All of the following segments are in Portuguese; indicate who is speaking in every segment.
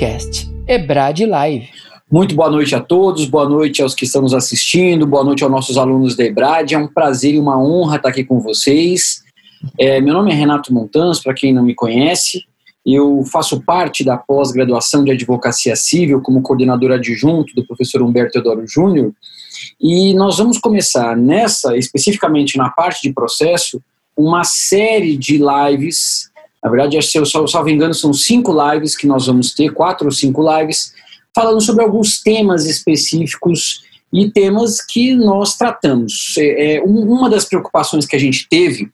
Speaker 1: podcast Ebrad Live.
Speaker 2: Muito boa noite a todos, boa noite aos que estão nos assistindo, boa noite aos nossos alunos da Ebrad. É um prazer e uma honra estar aqui com vocês. É, meu nome é Renato Montans, para quem não me conhece. Eu faço parte da pós-graduação de Advocacia Civil como coordenador adjunto do professor Humberto Teodoro Júnior. E nós vamos começar nessa, especificamente na parte de processo, uma série de lives na verdade, se eu salvo engano, são cinco lives que nós vamos ter, quatro ou cinco lives, falando sobre alguns temas específicos e temas que nós tratamos. É, é uma das preocupações que a gente teve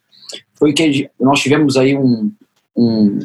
Speaker 2: foi que nós tivemos aí um, um,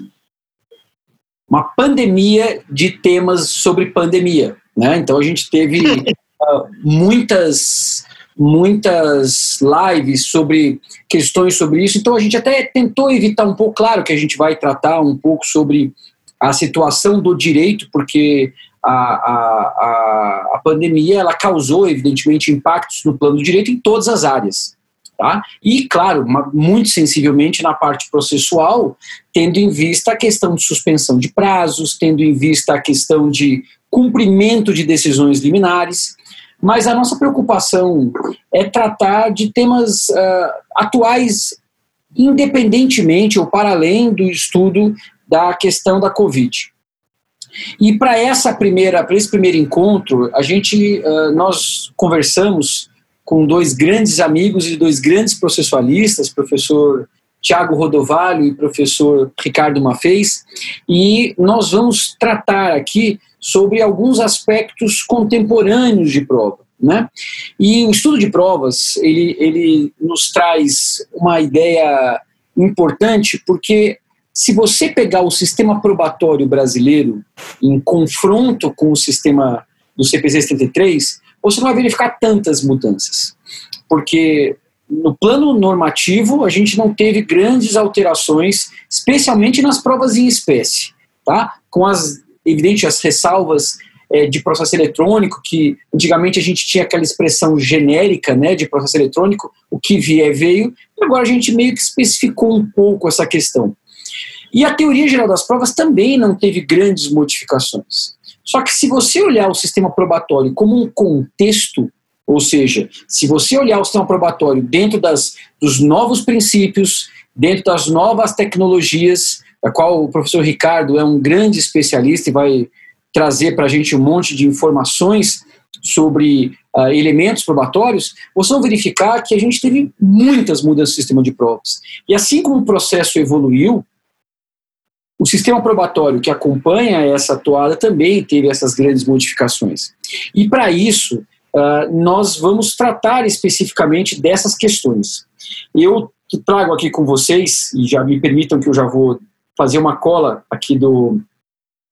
Speaker 2: uma pandemia de temas sobre pandemia. Né? Então a gente teve uh, muitas muitas lives sobre questões sobre isso, então a gente até tentou evitar um pouco, claro que a gente vai tratar um pouco sobre a situação do direito, porque a, a, a, pandemia ela causou, evidentemente, impactos no plano do direito em todas as áreas. Tá? E, claro, muito sensivelmente na parte processual, tendo em vista a questão de suspensão de prazos, tendo em vista a questão de cumprimento de decisões liminares. Mas a nossa preocupação é tratar de temas uh, atuais, independentemente ou para além do estudo da questão da Covid. E para essa primeira, para esse primeiro encontro, a gente, uh, nós conversamos com dois grandes amigos e dois grandes processualistas, professor Tiago Rodovalho e professor Ricardo Mafez, e nós vamos tratar aqui sobre alguns aspectos contemporâneos de prova. Né? E o estudo de provas, ele, ele nos traz uma ideia importante, porque se você pegar o sistema probatório brasileiro em confronto com o sistema do CPC 73, você não vai verificar tantas mudanças. Porque no plano normativo, a gente não teve grandes alterações, especialmente nas provas em espécie, tá? Com as evidente as ressalvas é, de processo eletrônico, que antigamente a gente tinha aquela expressão genérica né, de processo eletrônico, o que vier veio, e agora a gente meio que especificou um pouco essa questão. E a teoria geral das provas também não teve grandes modificações. Só que se você olhar o sistema probatório como um contexto, ou seja, se você olhar o sistema probatório dentro das, dos novos princípios, dentro das novas tecnologias, da qual o professor Ricardo é um grande especialista e vai trazer para a gente um monte de informações sobre uh, elementos probatórios, vocês vão verificar que a gente teve muitas mudanças no sistema de provas. E assim como o processo evoluiu, o sistema probatório que acompanha essa toada também teve essas grandes modificações. E para isso, uh, nós vamos tratar especificamente dessas questões. Eu trago aqui com vocês, e já me permitam que eu já vou fazer uma cola aqui do,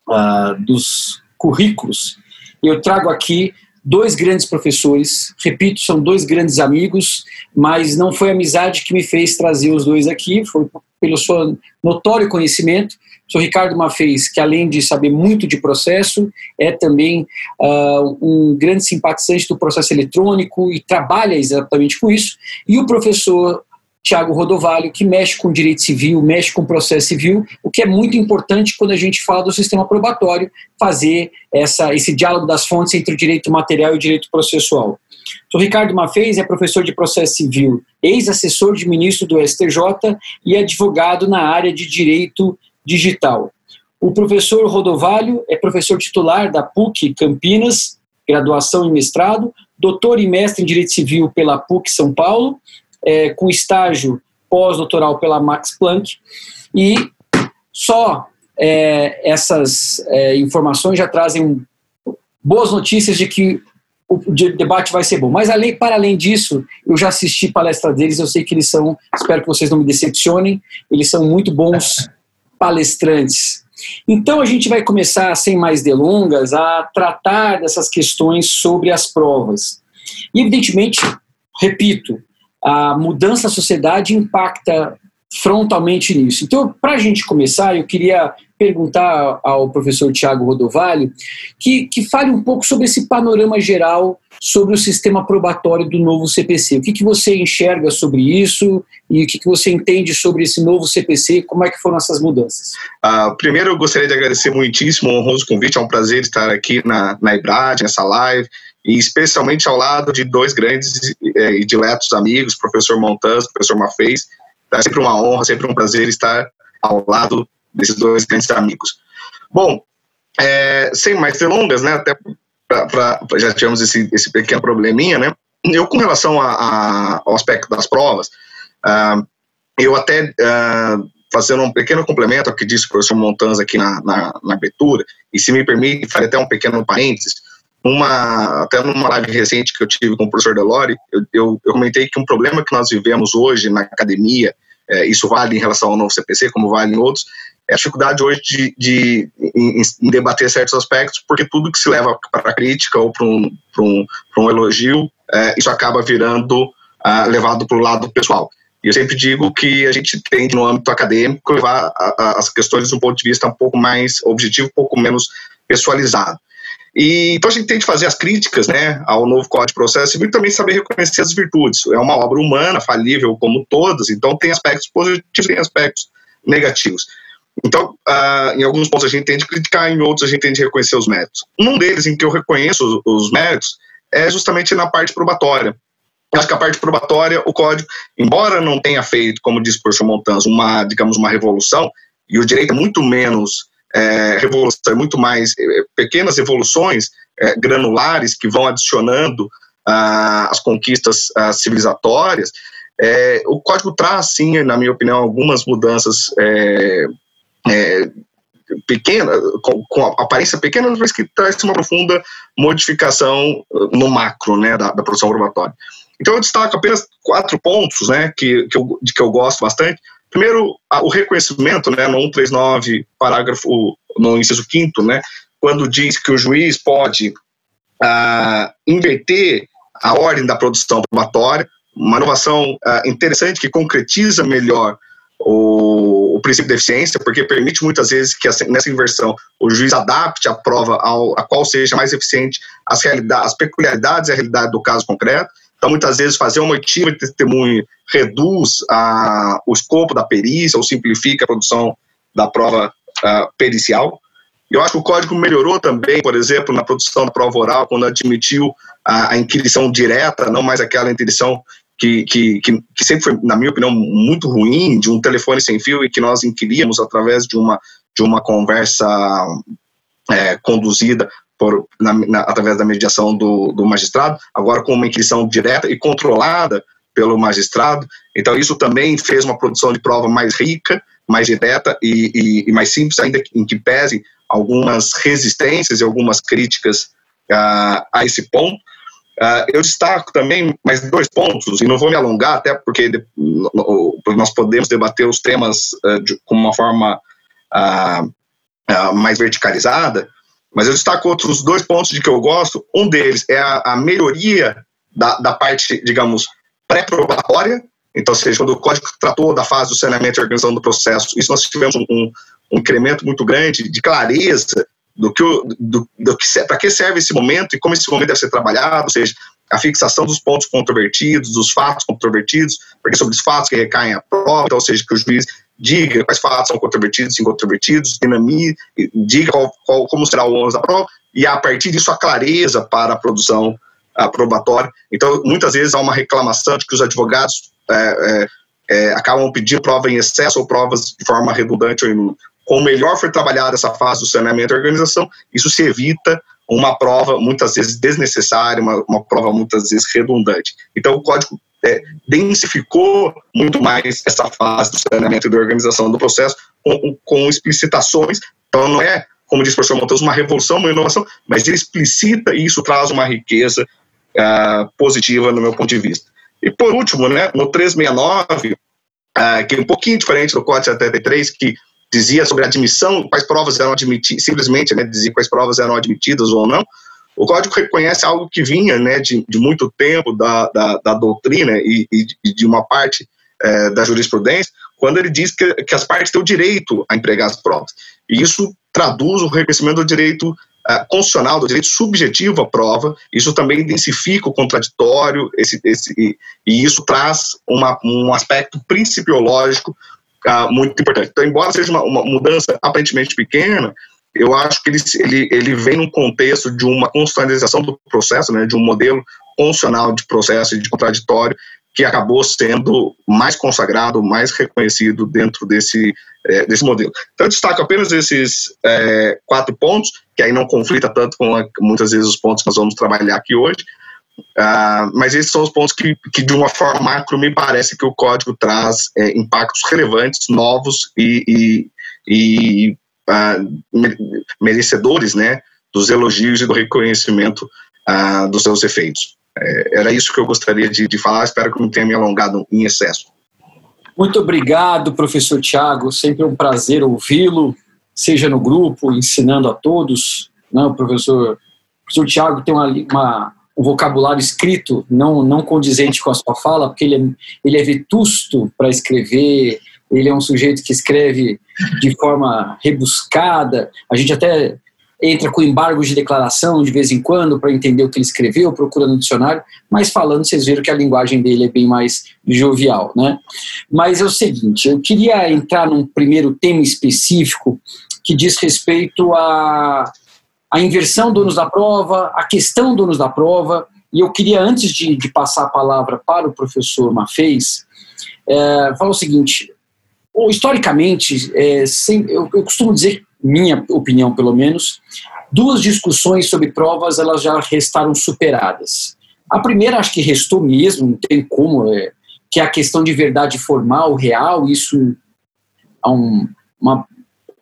Speaker 2: uh, dos currículos. Eu trago aqui dois grandes professores, repito, são dois grandes amigos, mas não foi a amizade que me fez trazer os dois aqui, foi pelo seu notório conhecimento. O senhor Ricardo Mafez, que além de saber muito de processo, é também uh, um grande simpatizante do processo eletrônico e trabalha exatamente com isso. E o professor Tiago Rodovalho, que mexe com direito civil, mexe com processo civil, o que é muito importante quando a gente fala do sistema probatório, fazer essa, esse diálogo das fontes entre o direito material e o direito processual. O Ricardo Mafez é professor de processo civil, ex-assessor de ministro do STJ e advogado na área de direito digital. O professor Rodovalho é professor titular da PUC Campinas, graduação e mestrado, doutor e mestre em Direito Civil pela PUC São Paulo é, com estágio pós-doutoral pela Max Planck, e só é, essas é, informações já trazem boas notícias de que o debate vai ser bom. Mas além, para além disso, eu já assisti palestra deles, eu sei que eles são, espero que vocês não me decepcionem, eles são muito bons palestrantes. Então a gente vai começar, sem mais delongas, a tratar dessas questões sobre as provas. E evidentemente, repito, a mudança da sociedade impacta frontalmente nisso. Então, para a gente começar, eu queria perguntar ao professor Tiago Rodovalho que, que fale um pouco sobre esse panorama geral sobre o sistema probatório do novo CPC. O que, que você enxerga sobre isso e o que, que você entende sobre esse novo CPC? Como é que foram essas mudanças?
Speaker 3: Uh, primeiro, eu gostaria de agradecer muitíssimo o honroso convite. É um prazer estar aqui na, na IBRAD, nessa live, e especialmente ao lado de dois grandes é, e diletos amigos, professor Montanz, professor Mafez. É sempre uma honra, sempre um prazer estar ao lado desses dois grandes amigos. Bom, é, sem mais delongas, né, até pra, já tivemos esse, esse pequeno probleminha, né, eu com relação a, a, ao aspecto das provas, uh, eu até, uh, fazendo um pequeno complemento ao que disse o professor Montanz aqui na, na, na abertura, e se me permite, farei até um pequeno parênteses, uma, até numa live recente que eu tive com o professor Delore, eu, eu, eu comentei que um problema que nós vivemos hoje na academia, é, isso vale em relação ao novo CPC, como vale em outros, é a dificuldade hoje de, de em, em debater certos aspectos, porque tudo que se leva para crítica ou para um, um, um elogio, é, isso acaba virando uh, levado para o lado pessoal. E eu sempre digo que a gente tem, no âmbito acadêmico, levar a, a, as questões um ponto de vista um pouco mais objetivo, um pouco menos pessoalizado. E, então a gente tem que fazer as críticas né, ao novo Código de Processo Civil e também saber reconhecer as virtudes. É uma obra humana, falível como todas, então tem aspectos positivos e aspectos negativos. Então, uh, em alguns pontos a gente tem de criticar, em outros a gente tem de reconhecer os méritos. Um deles em que eu reconheço os, os méritos é justamente na parte probatória. Eu acho que a parte probatória, o código, embora não tenha feito, como disse o professor Montanz, uma, digamos, uma revolução, e o direito é muito menos é, revolução, é muito mais é, pequenas evoluções é, granulares que vão adicionando ah, as conquistas ah, civilizatórias, é, o código traz, sim, na minha opinião, algumas mudanças é, é, pequena, com, com aparência pequena, mas que traz uma profunda modificação uh, no macro né, da, da produção probatória. Então eu destaco apenas quatro pontos né, que, que, eu, de que eu gosto bastante. Primeiro, o reconhecimento, né, no 139, parágrafo, no inciso 5 né, quando diz que o juiz pode ah, inverter a ordem da produção probatória, uma inovação ah, interessante que concretiza melhor o, o, princípio de eficiência, porque permite muitas vezes que nessa inversão o juiz adapte a prova ao, a qual seja mais eficiente as, as peculiaridades e a realidade do caso concreto. Então, muitas vezes, fazer uma oitiva de testemunho reduz a, o escopo da perícia ou simplifica a produção da prova uh, pericial. Eu acho que o código melhorou também, por exemplo, na produção da prova oral, quando admitiu a, a inquirição direta, não mais aquela inquirição que, que, que, que, sempre foi, na minha opinião, muito ruim, de um telefone sem fio e que nós inquiríamos através de uma, de uma conversa é, conduzida por, na, na, através da mediação do, do magistrado, agora com uma inquisição direta e controlada pelo magistrado. Então, isso também fez uma produção de prova mais rica, mais direta e, e, e mais simples, ainda em que pese algumas resistências e algumas críticas uh, a esse ponto. Uh, eu destaco também mais dois pontos, e não vou me alongar, até porque de, nós podemos debater os temas uh, de, com uma forma uh, mais verticalizada, mas eu destaco outros dois pontos de que eu gosto. Um deles é a, a melhoria da, da, parte, digamos, pré-probatória, então, seja, quando o código tratou da fase do saneamento e organização do processo, isso nós tivemos um, um, um incremento muito grande de clareza do que, do, do que para que serve esse momento e como esse momento deve ser trabalhado, ou seja, a fixação dos pontos controvertidos, dos fatos controvertidos, porque sobre os fatos que recaem a prova, então, ou seja, que o juiz diga quais fatos são controvertidos e incontrovertidos, dinamize, diga qual, qual, como será o ônus da prova, e a partir disso a clareza para a produção a probatória. Então, muitas vezes há uma reclamação de que os advogados é, é, é, acabam pedindo prova em excesso ou provas de forma redundante ou inútil com melhor for trabalhada essa fase do saneamento e organização, isso se evita uma prova muitas vezes desnecessária, uma, uma prova muitas vezes redundante. Então, o código é, densificou muito mais essa fase do saneamento e da organização do processo com, com explicitações. Então, não é, como disse o professor Montes, uma revolução, uma inovação, mas ele explicita e isso traz uma riqueza uh, positiva no meu ponto de vista. E, por último, né, no 369, uh, que é um pouquinho diferente do Código 73, que dizia sobre a admissão, quais provas eram admitidas, simplesmente né, dizia quais provas eram admitidas ou não. O código reconhece algo que vinha né, de, de muito tempo da, da, da doutrina e, e, de uma parte é, da jurisprudência, quando ele diz que, que as partes têm o direito a empregar as provas. E isso traduz o reconhecimento do direito uh, constitucional, do direito subjetivo à prova, isso também intensifica o contraditório, esse, esse, e, e isso traz uma, um aspecto principiológico uh, muito importante. Então, embora seja uma, uma, mudança aparentemente pequena, eu acho que ele, ele, ele vem num contexto de uma constitucionalização do processo, né, de um modelo constitucional de processo e de contraditório que acabou sendo mais consagrado, mais reconhecido dentro desse, é, desse modelo. Então, eu destaco apenas esses é, quatro pontos, que aí não conflita tanto com a, muitas vezes os pontos que nós vamos trabalhar aqui hoje, uh, mas esses são os pontos que, que, de uma forma macro, me parece que o código traz é, impactos relevantes, novos e, e, e merecedores né, dos elogios e do reconhecimento dos seus efeitos. É, era isso que eu gostaria de, de falar, espero que não tenha me alongado em excesso.
Speaker 2: Muito obrigado, professor Tiago, sempre um prazer ouvi-lo, seja no grupo, ensinando a todos. Né? O professor, professor Tiago tem uma, uma, um vocabulário escrito não, não condizente com a sua fala, porque ele é, ele é vetusto para escrever, ele é um sujeito que escreve de forma rebuscada. A gente até entra com embargos de declaração de vez em quando para entender o que ele escreveu, procura no dicionário, mas falando, vocês viram que a linguagem dele é bem mais jovial, né? Mas é o seguinte, eu queria entrar num primeiro tema específico que diz respeito à, à inversão do ônus da prova, a questão do ônus da prova, e eu queria, antes de, de passar a palavra para o professor Mafez, é, falar o seguinte, historicamente, é, sem, eu, eu costumo dizer minha opinião pelo menos, duas discussões sobre provas elas já restaram superadas. A primeira acho que restou mesmo, não tem como, é, que é a questão de verdade formal, real, isso é um, uma,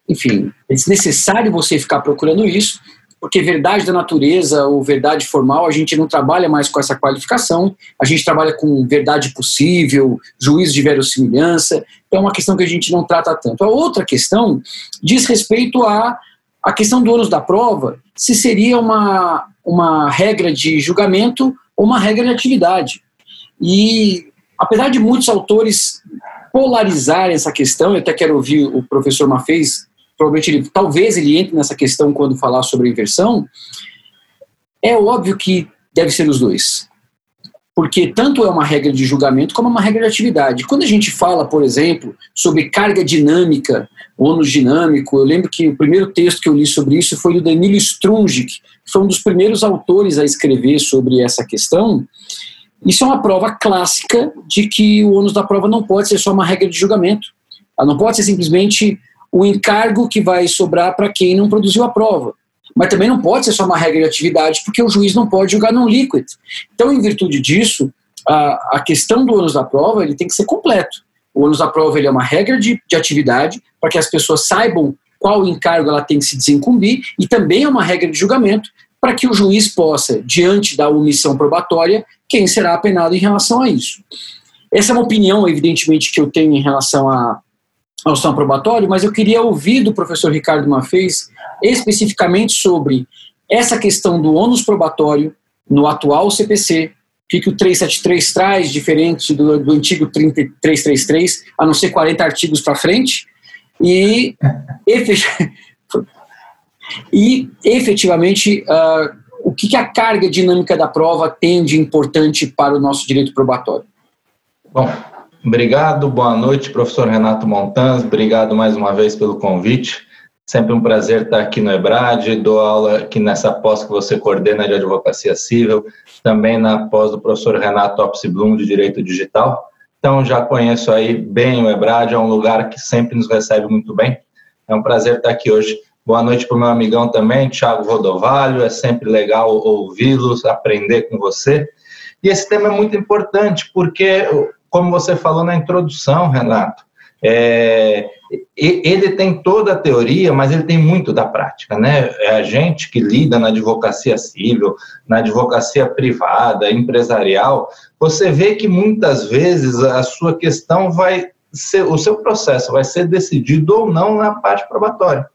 Speaker 2: enfim, é desnecessário você ficar procurando isso, porque verdade da natureza ou verdade formal, a gente não trabalha mais com essa qualificação, a gente trabalha com verdade possível, juízo de verossimilhança, então é uma questão que a gente não trata tanto. A outra questão diz respeito à a questão do ônus da prova, se seria uma, uma regra de julgamento ou uma regra de atividade. E, apesar de muitos autores polarizarem essa questão, eu até quero ouvir o professor Mafez provavelmente ele, talvez ele entre nessa questão quando falar sobre a inversão, é óbvio que deve ser os dois. Porque tanto é uma regra de julgamento como é uma regra de atividade. Quando a gente fala, por exemplo, sobre carga dinâmica, ônus dinâmico, eu lembro que o primeiro texto que eu li sobre isso foi do Danilo Strungic, que foi um dos primeiros autores a escrever sobre essa questão. Isso é uma prova clássica de que o ônus da prova não pode ser só uma regra de julgamento. Ela não pode ser simplesmente o encargo que vai sobrar para quem não produziu a prova. Mas também não pode ser só uma regra de atividade, porque o juiz não pode julgar não líquido. Então, em virtude disso, a, a questão do ônus da prova ele tem que ser completo. O ônus da prova ele é uma regra de, de atividade para que as pessoas saibam qual encargo ela tem que se desincumbir e também é uma regra de julgamento para que o juiz possa, diante da omissão probatória, quem será apenado em relação a isso. Essa é uma opinião, evidentemente, que eu tenho em relação a, ao sistema probatório, mas eu queria ouvir do professor Ricardo Mafez especificamente sobre essa questão do ônus probatório no atual CPC, o que, que o 373 traz diferente do, do antigo 333, a não ser 40 artigos para frente, e, e efetivamente uh, o que, que a carga dinâmica da prova tem de importante para o nosso direito probatório.
Speaker 4: Bom, Obrigado, boa noite, professor Renato Montans. Obrigado mais uma vez pelo convite. Sempre um prazer estar aqui no EBRAD. Dou aula aqui nessa pós que você coordena de advocacia civil, também na pós do professor Renato Opsi Blum de Direito Digital. Então, já conheço aí bem o EBRAD, é um lugar que sempre nos recebe muito bem. É um prazer estar aqui hoje. Boa noite para o meu amigão também, Thiago Rodovalho. É sempre legal ouvi-los, aprender com você. E esse tema é muito importante, porque como você falou na introdução, Renato, é, ele tem toda a teoria, mas ele tem muito da prática, né? É a gente que lida na advocacia civil, na advocacia privada, empresarial, você vê que muitas vezes a sua questão vai ser, o seu processo vai ser decidido ou não na parte probatória.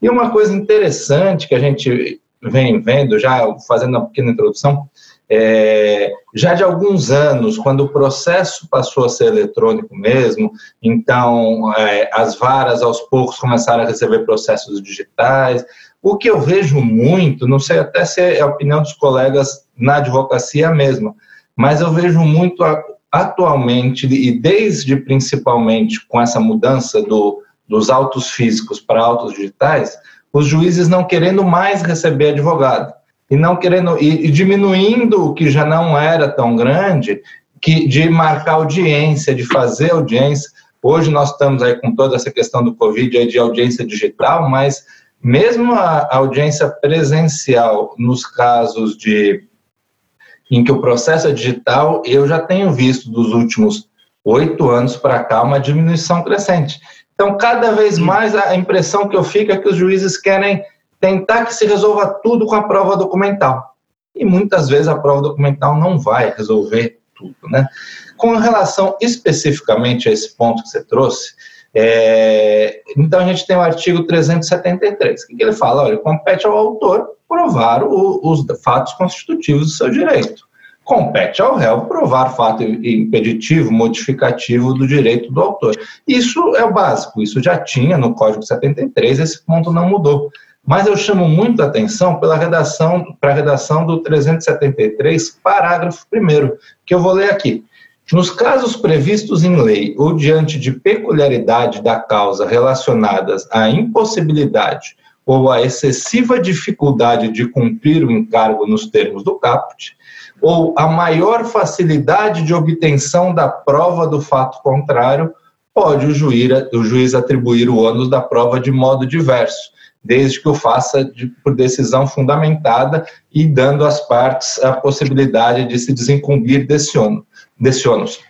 Speaker 4: E uma coisa interessante que a gente vem vendo, já fazendo uma pequena introdução, é, já de alguns anos, quando o processo passou a ser eletrônico mesmo, então é, as varas aos poucos começaram a receber processos digitais. O que eu vejo muito, não sei até se é a opinião dos colegas na advocacia mesmo, mas eu vejo muito atualmente, e desde principalmente com essa mudança do, dos autos físicos para autos digitais, os juízes não querendo mais receber advogado e não querendo e, e diminuindo o que já não era tão grande, que de marcar audiência, de fazer audiência. Hoje nós estamos aí com toda essa questão do Covid aí de audiência digital, mas mesmo a audiência presencial nos casos de em que o processo é digital, eu já tenho visto dos últimos oito anos para cá uma diminuição crescente. Então, cada vez mais a impressão que eu fico é que os juízes querem tentar que se resolva tudo com a prova documental. E muitas vezes a prova documental não vai resolver tudo, né? Com relação especificamente a esse ponto que você trouxe, é, então a gente tem o artigo 373, que ele fala, olha, compete ao autor provar o, os fatos constitutivos do seu direito. Compete ao réu provar fato impeditivo, modificativo do direito do autor. Isso é o básico, isso já tinha no Código 73, esse ponto não mudou. Mas eu chamo muito a atenção pela redação, para a redação do 373, parágrafo 1 que eu vou ler aqui. Nos casos previstos em lei ou diante de peculiaridade da causa relacionadas à impossibilidade ou à excessiva dificuldade de cumprir o encargo nos termos do caput, ou a maior facilidade de obtenção da prova do fato contrário, pode o juiz atribuir o ônus da prova de modo diverso, desde que o faça de, por decisão fundamentada e dando às partes a possibilidade de se desincumbir desse ônus. Desse ônus.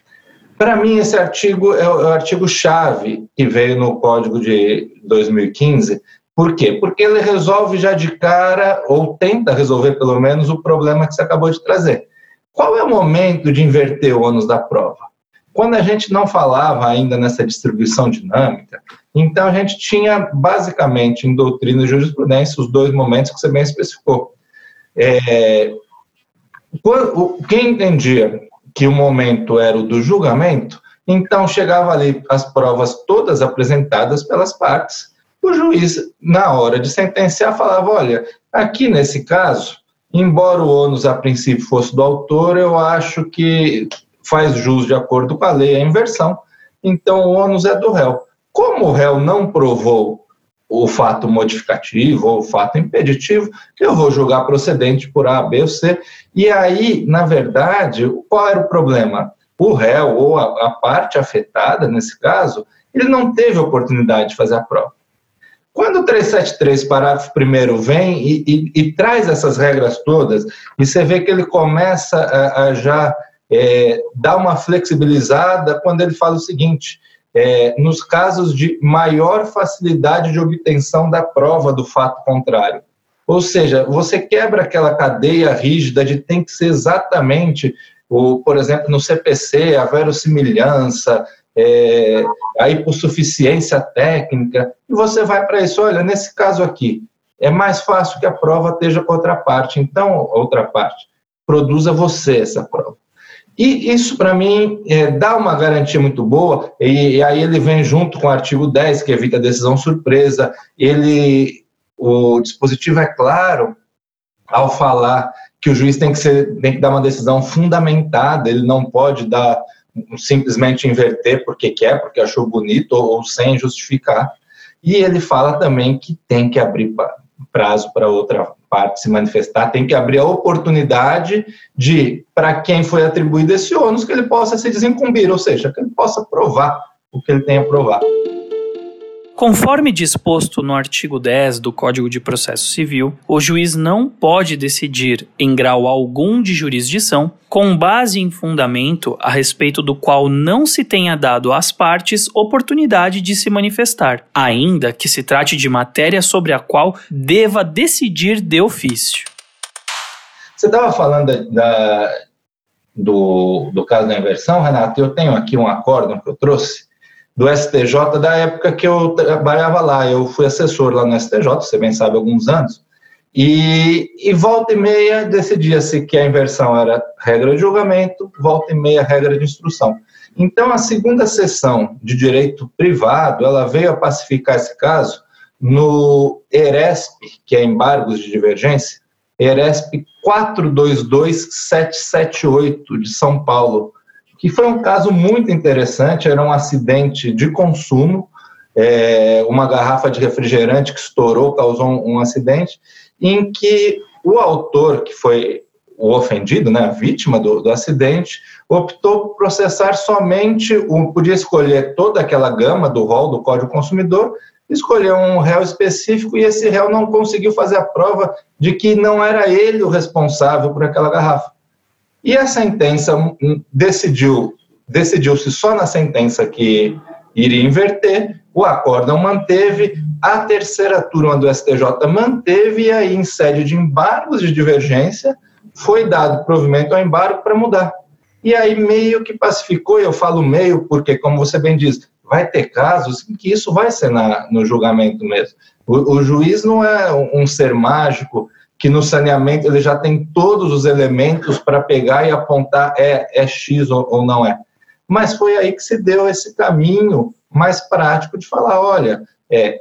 Speaker 4: Para mim, esse artigo é o, é o artigo-chave que veio no Código de 2015. Por quê? Porque ele resolve já de cara, ou tenta resolver pelo menos, o problema que você acabou de trazer. Qual é o momento de inverter o ônus da prova? Quando a gente não falava ainda nessa distribuição dinâmica, então, a gente tinha, basicamente, em doutrina e jurisprudência, os dois momentos que você bem especificou. É, quem entendia que o momento era o do julgamento, então chegava ali as provas todas apresentadas pelas partes, o juiz, na hora de sentenciar, falava: olha, aqui nesse caso, embora o ônus a princípio fosse do autor, eu acho que faz jus de acordo com a lei a inversão, então o ônus é do réu. Como o réu não provou o fato modificativo ou o fato impeditivo, eu vou julgar procedente por A, B ou C. E aí, na verdade, qual era o problema? O réu ou a, a parte afetada, nesse caso, ele não teve oportunidade de fazer a prova. Quando o 373, parágrafo 1 vem e, e, e, traz essas regras todas, e você vê que ele começa a, a já é, dar uma flexibilizada quando ele fala o seguinte: é, nos casos de maior facilidade de obtenção da prova do fato contrário. Ou seja, você quebra aquela cadeia rígida de tem que ser exatamente, o, por exemplo, no CPC, a verossimilhança, é, a hipossuficiência técnica, e você vai para isso, olha, nesse caso aqui, é mais fácil que a prova esteja com outra parte, então, outra parte, produza você essa prova. E isso, para mim, é, dá uma garantia muito boa, e, e, aí ele vem junto com o artigo 10, que evita a decisão surpresa. Ele, o dispositivo é claro ao falar que o juiz tem que, ser, tem que dar uma decisão fundamentada, ele não pode dar simplesmente inverter porque quer, porque achou bonito, ou, ou sem justificar. E ele fala também que tem que abrir prazo para outra parte se manifestar, tem que abrir a oportunidade de, para quem foi atribuído esse ônus, que ele possa se desincumbir, ou seja, que ele possa provar o que ele tem a provar.
Speaker 1: Conforme disposto no artigo 10 do Código de Processo Civil, o juiz não pode decidir em grau algum de jurisdição com base em fundamento a respeito do qual não se tenha dado às partes oportunidade de se manifestar, ainda que se trate de matéria sobre a qual deva decidir de ofício.
Speaker 4: Você estava falando da, do, do caso da inversão, Renato, eu tenho aqui um acórdão que eu trouxe do STJ da época que eu trabalhava lá. Eu fui assessor lá no STJ, você bem sabe, alguns anos. E, e volta e meia decidia-se que a inversão era regra de julgamento, volta e meia regra de instrução. Então, a segunda sessão de direito privado, ela veio a pacificar esse caso no ERESP, que é embargos de divergência, ERESP 422778 de São Paulo, que foi um caso muito interessante, era um acidente de consumo, é, uma garrafa de refrigerante que estourou, causou um, um acidente, em que o autor, que foi o ofendido, né, a vítima do, do acidente, optou por processar somente, um, podia escolher toda aquela gama do rol do Código Consumidor, escolher um réu específico e esse réu não conseguiu fazer a prova de que não era ele o responsável por aquela garrafa. E a sentença hum, decidiu, decidiu-se só na sentença que iria inverter, o acórdão manteve, a terceira turma do STJ manteve, e aí, em sede de embargos de divergência, foi dado provimento ao embargo para mudar. E aí, meio que pacificou, e eu falo meio porque, como você bem diz, vai ter casos em que isso vai ser na, no julgamento mesmo. O, o juiz não é um ser mágico que no saneamento ele já tem todos os elementos para pegar e apontar é, é X ou, ou não é. Mas foi aí que se deu esse caminho mais prático de falar, olha, é,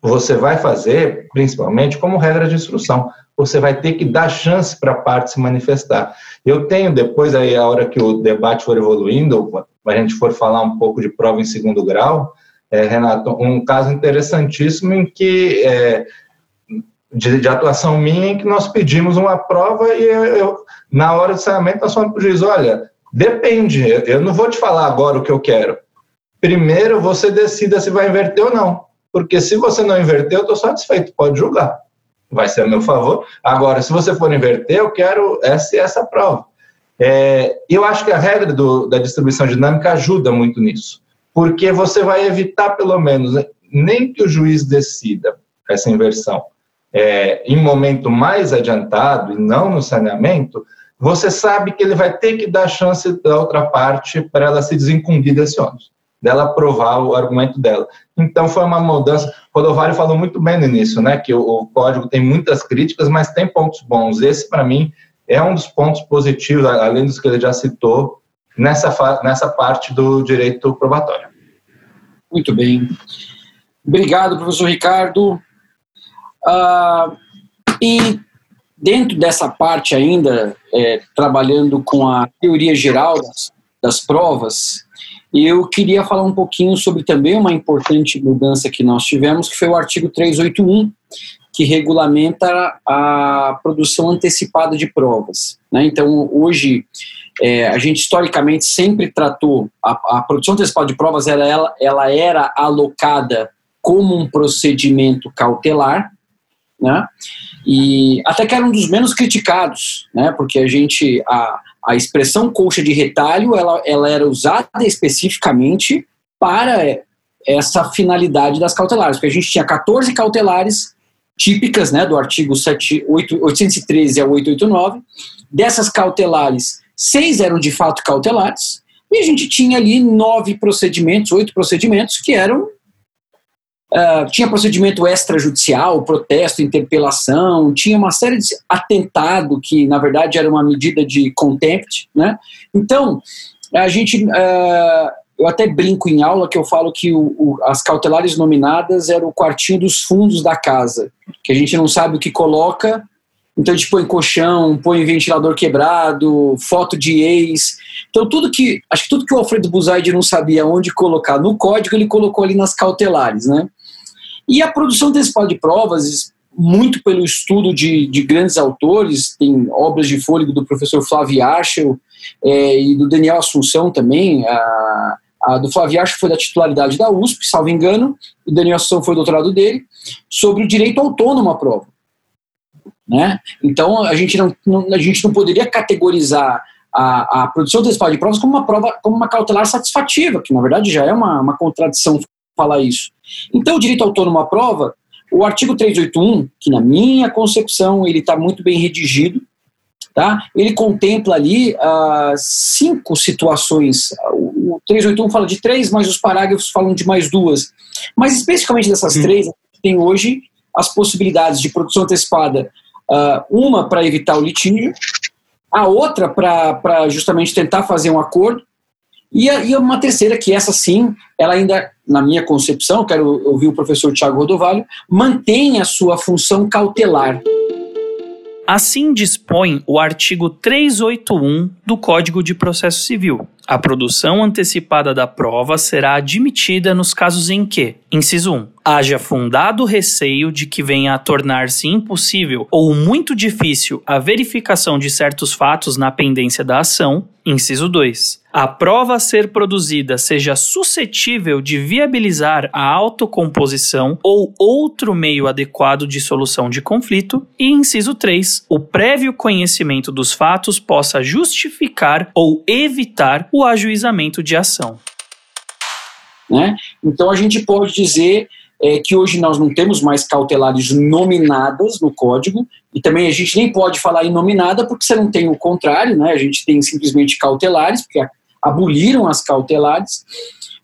Speaker 4: você vai fazer, principalmente como regra de instrução, você vai ter que dar chance para a parte se manifestar. Eu tenho depois, aí, a hora que o debate for evoluindo, a gente for falar um pouco de prova em segundo grau, é, Renato, um caso interessantíssimo em que é, de, de, atuação minha em que nós pedimos uma prova e eu, eu na hora do saneamento nós falamos para o juiz, olha, depende, eu não vou te falar agora o que eu quero. Primeiro você decida se vai inverter ou não, porque se você não inverter, eu estou satisfeito, pode julgar, vai ser a meu favor. Agora, se você for inverter, eu quero essa e essa prova. É, eu acho que a regra do, da distribuição dinâmica ajuda muito nisso, porque você vai evitar, pelo menos, nem que o juiz decida essa inversão, é, em momento mais adiantado e não no saneamento, você sabe que ele vai ter que dar chance da outra parte para ela se desincumbir desse ônus, dela aprovar o argumento dela. Então foi uma mudança. Rodovário falou muito bem no início, né, que o, o código tem muitas críticas, mas tem pontos bons. Esse, para mim, é um dos pontos positivos, além dos que ele já citou, nessa, nessa parte do direito probatório.
Speaker 2: Muito bem. Obrigado, professor Ricardo. Uh, e dentro dessa parte ainda, é, trabalhando com a teoria geral das, das provas, eu queria falar um pouquinho sobre também uma importante mudança que nós tivemos, que foi o artigo 381, que regulamenta a produção antecipada de provas. Né? Então, hoje, é, a gente historicamente sempre tratou a, a produção antecipada de provas, ela, ela, ela era alocada como um procedimento cautelar, né? E até que era um dos menos criticados, né? Porque a gente a, a expressão colcha de retalho ela, ela era usada especificamente para essa finalidade das cautelares, porque a gente tinha 14 cautelares típicas, né, do artigo 7, 8, 813 a 889. Dessas cautelares, seis eram de fato cautelares, e a gente tinha ali nove procedimentos, oito procedimentos que eram Uh, tinha procedimento extrajudicial, protesto, interpelação, tinha uma série de atentado que, na verdade, era uma medida de contempt, né? Então, a gente, uh, eu até brinco em aula que eu falo que o, o, as cautelares nominadas eram o quartinho dos fundos da casa, que a gente não sabe o que coloca, então a gente põe colchão, põe ventilador quebrado, foto de ex. Então tudo que, acho que tudo que o Alfredo Buzaide não sabia onde colocar no código, ele colocou ali nas cautelares, né? E a produção antecipada de provas, muito pelo estudo de, de grandes autores, tem obras de fôlego do professor Flávio Aschel é, e do Daniel Assunção também. A, a do Flávio Aschel foi da titularidade da USP, salvo engano, o Daniel Assunção foi doutorado dele, sobre o direito autônomo à prova. Né? Então, a gente não, não, a gente não poderia categorizar a, a produção antecipada de provas como uma prova, como uma cautelar satisfativa, que na verdade já é uma, uma contradição falar isso. Então, o direito autônomo à prova, o artigo 381, que na minha concepção ele está muito bem redigido, tá? ele contempla ali uh, cinco situações. O 381 fala de três, mas os parágrafos falam de mais duas. Mas especificamente dessas três, tem hoje as possibilidades de produção antecipada, uh, uma para evitar o litígio, a outra para justamente tentar fazer um acordo, e, a, e uma terceira, que essa sim, ela ainda, na minha concepção, quero ouvir o professor Tiago Rodovalho, mantém a sua função cautelar.
Speaker 1: Assim dispõe o artigo 381 do Código de Processo Civil. A produção antecipada da prova será admitida nos casos em que, inciso 1, haja fundado receio de que venha a tornar-se impossível ou muito difícil a verificação de certos fatos na pendência da ação, inciso 2, a prova a ser produzida seja suscetível de viabilizar a autocomposição ou outro meio adequado de solução de conflito, e inciso 3, o prévio conhecimento dos fatos possa justificar ou evitar o ajuizamento de ação.
Speaker 2: Né? Então a gente pode dizer é, que hoje nós não temos mais cautelares nominadas no código, e também a gente nem pode falar em nominada porque você não tem o contrário, né? a gente tem simplesmente cautelares, porque aboliram as cautelares,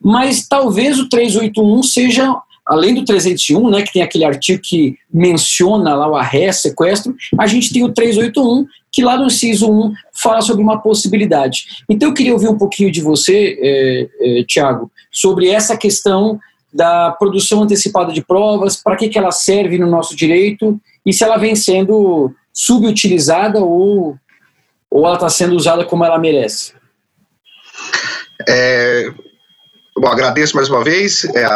Speaker 2: mas talvez o 381 seja, além do 301, né, que tem aquele artigo que menciona lá o arresto, sequestro, a gente tem o 381, que lá no inciso 1 fala sobre uma possibilidade. Então eu queria ouvir um pouquinho de você, é, é, Tiago, sobre essa questão da produção antecipada de provas, para que, que ela serve no nosso direito e se ela vem sendo subutilizada ou, ou ela está sendo usada como ela merece.
Speaker 3: É, Bom, agradeço mais uma vez. É,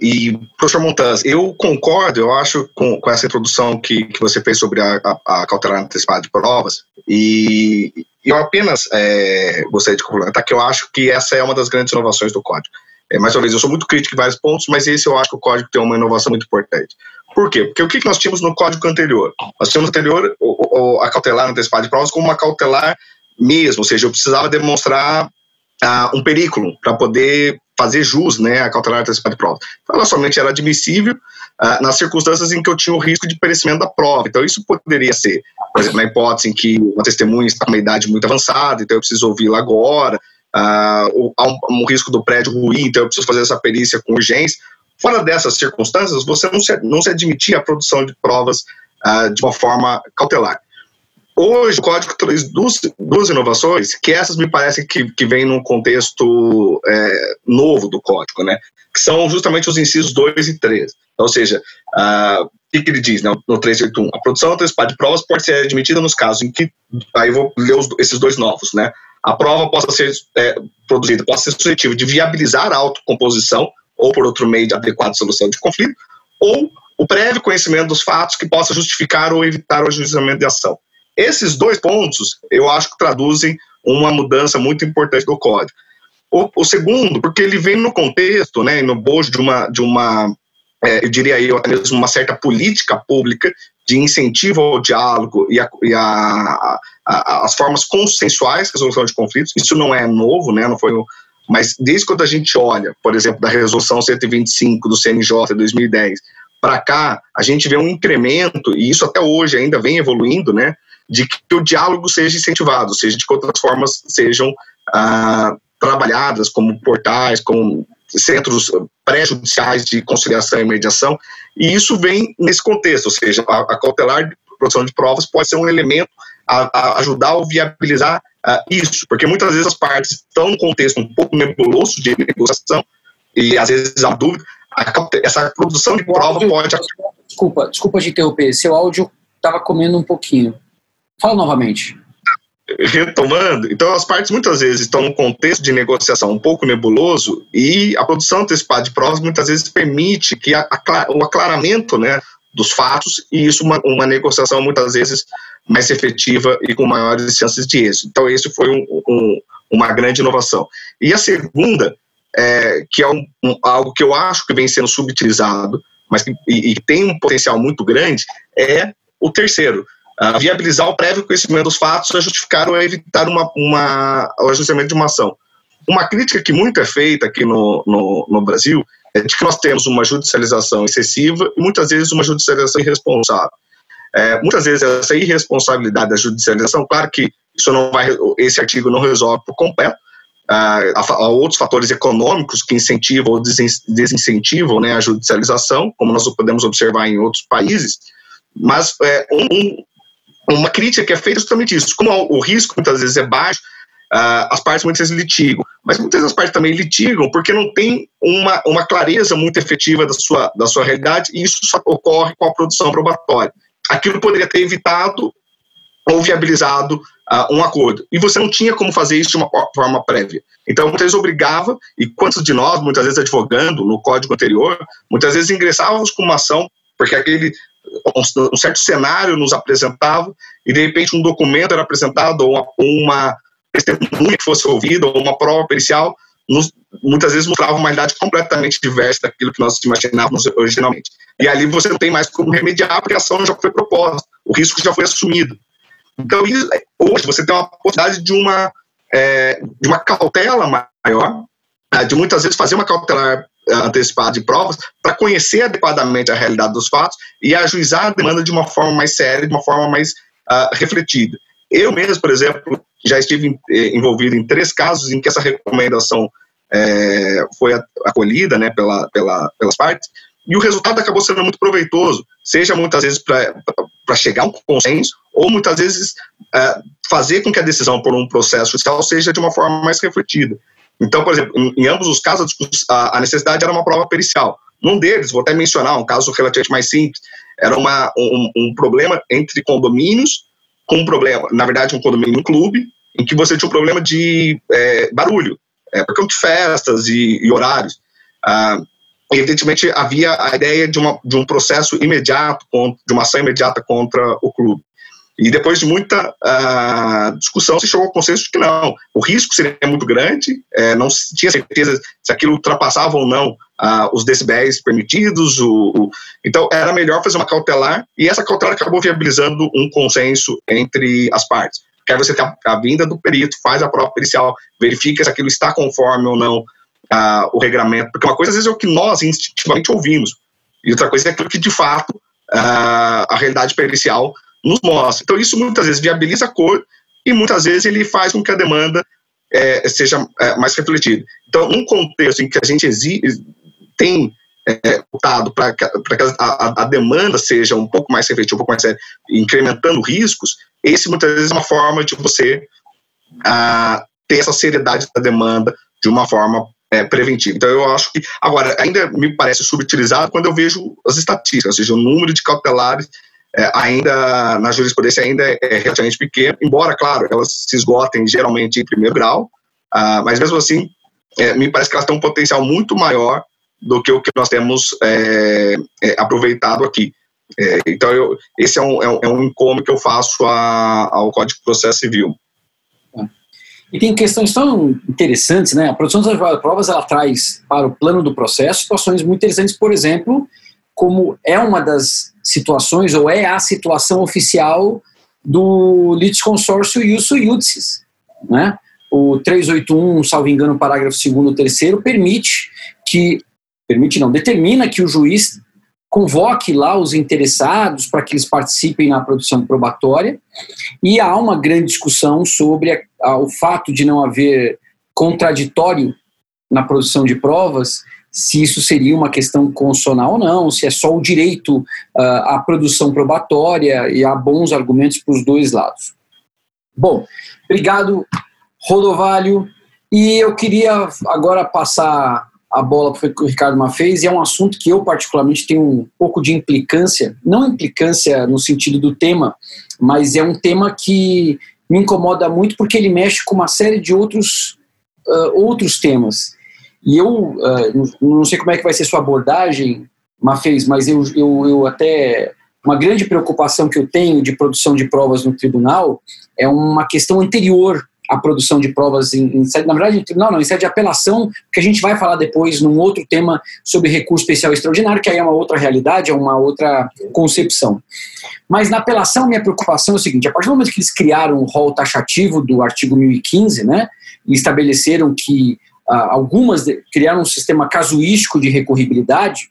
Speaker 3: e, professor Montanz, eu concordo, eu acho, com, com essa introdução que, que você fez sobre a, a, a cautelar antecipada de provas. E eu apenas é, gostaria de complementar que eu acho que essa é uma das grandes inovações do código. É, mais uma vez, eu sou muito crítico em vários pontos, mas esse eu acho que o código tem uma inovação muito importante. Por quê? Porque o que nós tínhamos no código anterior? Nós tínhamos anterior o, o, a cautelar antecipada de provas como uma cautelar mesmo, ou seja, eu precisava demonstrar uh, um perículo para poder fazer jus né, a cautelar antecipada de prova. Então, ela somente era admissível uh, nas circunstâncias em que eu tinha o risco de perecimento da prova. Então, isso poderia ser, por exemplo, na hipótese em que uma testemunha está com uma idade muito avançada, então eu preciso ouvi-la agora, uh, há um, um, risco do prédio ruir, então eu preciso fazer essa perícia com urgência. Fora dessas circunstâncias, você não se, não se admitia a produção de provas uh, de uma forma cautelar. Hoje, o código traz duas, duas inovações, que essas me parecem que, que vêm num contexto é, novo do código, né? Que são justamente os incisos 2 e 3. Ou seja, uh, o que, que, ele diz né, no 381? A produção antecipada de provas pode ser admitida nos casos em que. Aí vou ler os, esses dois novos, né? A prova possa ser é, produzida, possa ser suscetível de viabilizar a autocomposição ou por outro meio de adequada solução de conflito, ou o prévio conhecimento dos fatos que possa justificar ou evitar o ajuizamento de ação. Esses dois pontos, eu acho que traduzem uma mudança muito importante do código. O, o segundo, porque ele vem no contexto, né, no bojo de uma, de uma é, eu diria eu, até mesmo uma certa política pública de incentivo ao diálogo e, a, e a, a, as formas consensuais de resolução de conflitos. Isso não é novo, né, não foi mas desde quando a gente olha, por exemplo, da resolução 125 do CNJ de 2010 para cá, a gente vê um incremento, e isso até hoje ainda vem evoluindo, né, de que o diálogo seja incentivado, ou seja, de que outras formas sejam ah, trabalhadas, como portais, como centros pré-judiciais de conciliação e mediação, e isso vem nesse contexto, ou seja, a, a cautelar de produção de provas pode ser um elemento a, a ajudar a viabilizar uh, isso, porque muitas vezes as partes estão num contexto um pouco nebuloso de negociação, e às vezes há dúvida, a, essa produção de prova áudio, pode...
Speaker 2: Desculpa, desculpa te interromper, seu áudio estava comendo um pouquinho. Fala novamente.
Speaker 3: Retomando, então as partes muitas vezes estão num contexto de negociação um pouco nebuloso e a produção antecipada de provas muitas vezes permite que a, a, o aclaramento né, dos fatos e isso uma, uma negociação muitas vezes mais efetiva e com maiores chances de êxito. Então esse foi um, um, uma grande inovação. E a segunda, é, que é um, algo que eu acho que vem sendo subutilizado, mas que e, e tem um potencial muito grande, é o terceiro, uh, viabilizar o prévio conhecimento dos fatos a justificar ou a evitar uma, uma, o ajustamento de uma ação. Uma crítica que muito é feita aqui no, no, no Brasil é de que nós temos uma judicialização excessiva e muitas vezes uma judicialização irresponsável. É, muitas vezes essa irresponsabilidade da judicialização, claro que isso não vai, esse artigo não resolve por completo, a, a, outros fatores econômicos que incentivam ou desincentivam né, a judicialização, como nós podemos observar em outros países, mas é, um, uma crítica que é feita é justamente isso. Como o risco muitas vezes é baixo, uh, as partes muitas vezes litigam, mas muitas vezes as partes também litigam porque não tem uma, uma clareza muito efetiva da sua, da sua realidade e isso só ocorre com a produção probatória. Aquilo poderia ter evitado ou viabilizado uh, um acordo. E você não tinha como fazer isso de uma forma prévia. Então, muitas vezes obrigava, e quantos de nós, muitas vezes advogando no código anterior, muitas vezes ingressávamos com uma ação, porque aquele um certo cenário nos apresentava, e de repente um documento era apresentado, ou uma, uma testemunha que fosse ouvida, ou uma prova pericial, nos, muitas vezes mostrava uma realidade completamente diversa daquilo que nós imaginávamos originalmente. E ali você não tem mais como remediar, porque a ação já foi proposta, o risco já foi assumido. Então, hoje você tem uma possibilidade de uma, é, de uma cautela maior, né, de muitas vezes fazer uma cautelar é, antecipada de provas para conhecer adequadamente a realidade dos fatos e ajuizar a demanda de uma forma mais séria, de uma forma mais uh, refletida. Eu mesmo, por exemplo, já estive eh, envolvido em três casos em que essa recomendação é, foi acolhida né, pela, pela, pelas partes, e o resultado acabou sendo muito proveitoso, seja muitas vezes para chegar a um consenso, ou muitas vezes é, fazer com que a decisão por um processo judicial seja de uma forma mais refletida. Então, por exemplo, em, ambos os casos, a, necessidade era uma prova pericial. Num deles, vou até mencionar um caso relativamente mais simples, era uma, um, um problema entre condomínios, com um problema, na verdade, um condomínio um clube, em que você tinha um problema de é, barulho, é, por conta de festas e, e horários. Ah, evidentemente havia a ideia de, uma, de um processo imediato, de uma ação imediata contra o clube. E depois de muita uh, discussão, se chegou ao consenso de que não, o risco seria muito grande, é, não se tinha certeza se aquilo ultrapassava ou não uh, os decibéis permitidos, o, o, então era melhor fazer uma cautelar, e essa cautelar acabou viabilizando um consenso entre as partes. Quer você ter a, a vinda do perito, faz a prova pericial, verifica se aquilo está conforme ou não uh, o regramento, porque uma coisa às vezes é o que nós instintivamente ouvimos, e outra coisa é aquilo que de fato a realidade pericial nos mostra. Então isso muitas vezes viabiliza a cor e muitas vezes ele faz com que a demanda é, seja é, mais refletida. Então, num contexto em que a gente tem é, para que, a, a, demanda seja um pouco mais refletida, um pouco mais séria, incrementando riscos, esse muitas vezes é uma forma de você ah, ter essa seriedade da demanda de uma forma é, preventiva. Então, eu acho que, agora, ainda me parece subutilizado quando eu vejo as estatísticas, ou seja, o número de cautelares é, ainda, na jurisprudência, ainda é, relativamente pequeno, embora, claro, elas se esgotem geralmente em primeiro grau, ah, mas mesmo assim, é, me parece que elas têm um potencial muito maior do que o que nós temos é, é, aproveitado aqui. É, então, eu, esse é um, é um, é um incômodo que eu faço a, ao Código de Processo Civil.
Speaker 2: E tem questões tão interessantes, né? A produção das provas ela traz para o plano do processo situações muito interessantes, por exemplo, como é uma das situações, ou é a situação oficial do litisconsórcio iusso iudices, né? O 381, salvo engano, parágrafo 2 terceiro permite que, permite não, determina que o juiz convoque lá os interessados para que eles participem na produção probatória e há uma grande discussão sobre a, a, o fato de não haver contraditório na produção de provas, se isso seria uma questão constitucional ou não, se é só o direito uh, à produção probatória e há bons argumentos para os dois lados. Bom, obrigado, Rodovalho. E eu queria agora passar a bola para o Ricardo fez, e é um assunto que eu particularmente tenho um pouco de implicância, não implicância no sentido do tema, mas é um tema que me incomoda muito porque ele mexe com uma série de outros, uh, outros temas. E eu uh, não sei como é que vai ser sua abordagem, Mafez, mas eu, eu, eu até. Uma grande preocupação que eu tenho de produção de provas no tribunal é uma questão anterior a produção de provas em, em sede, na verdade, em tribunal não, em sede de apelação, que a gente vai falar depois num outro tema sobre recurso especial extraordinário, que aí é uma outra realidade, é uma outra concepção. Mas na apelação, minha preocupação é o seguinte, a partir do momento que eles criaram o rol taxativo do artigo 1015, né, e estabeleceram que algumas de, criaram um sistema casuístico de recorribilidade,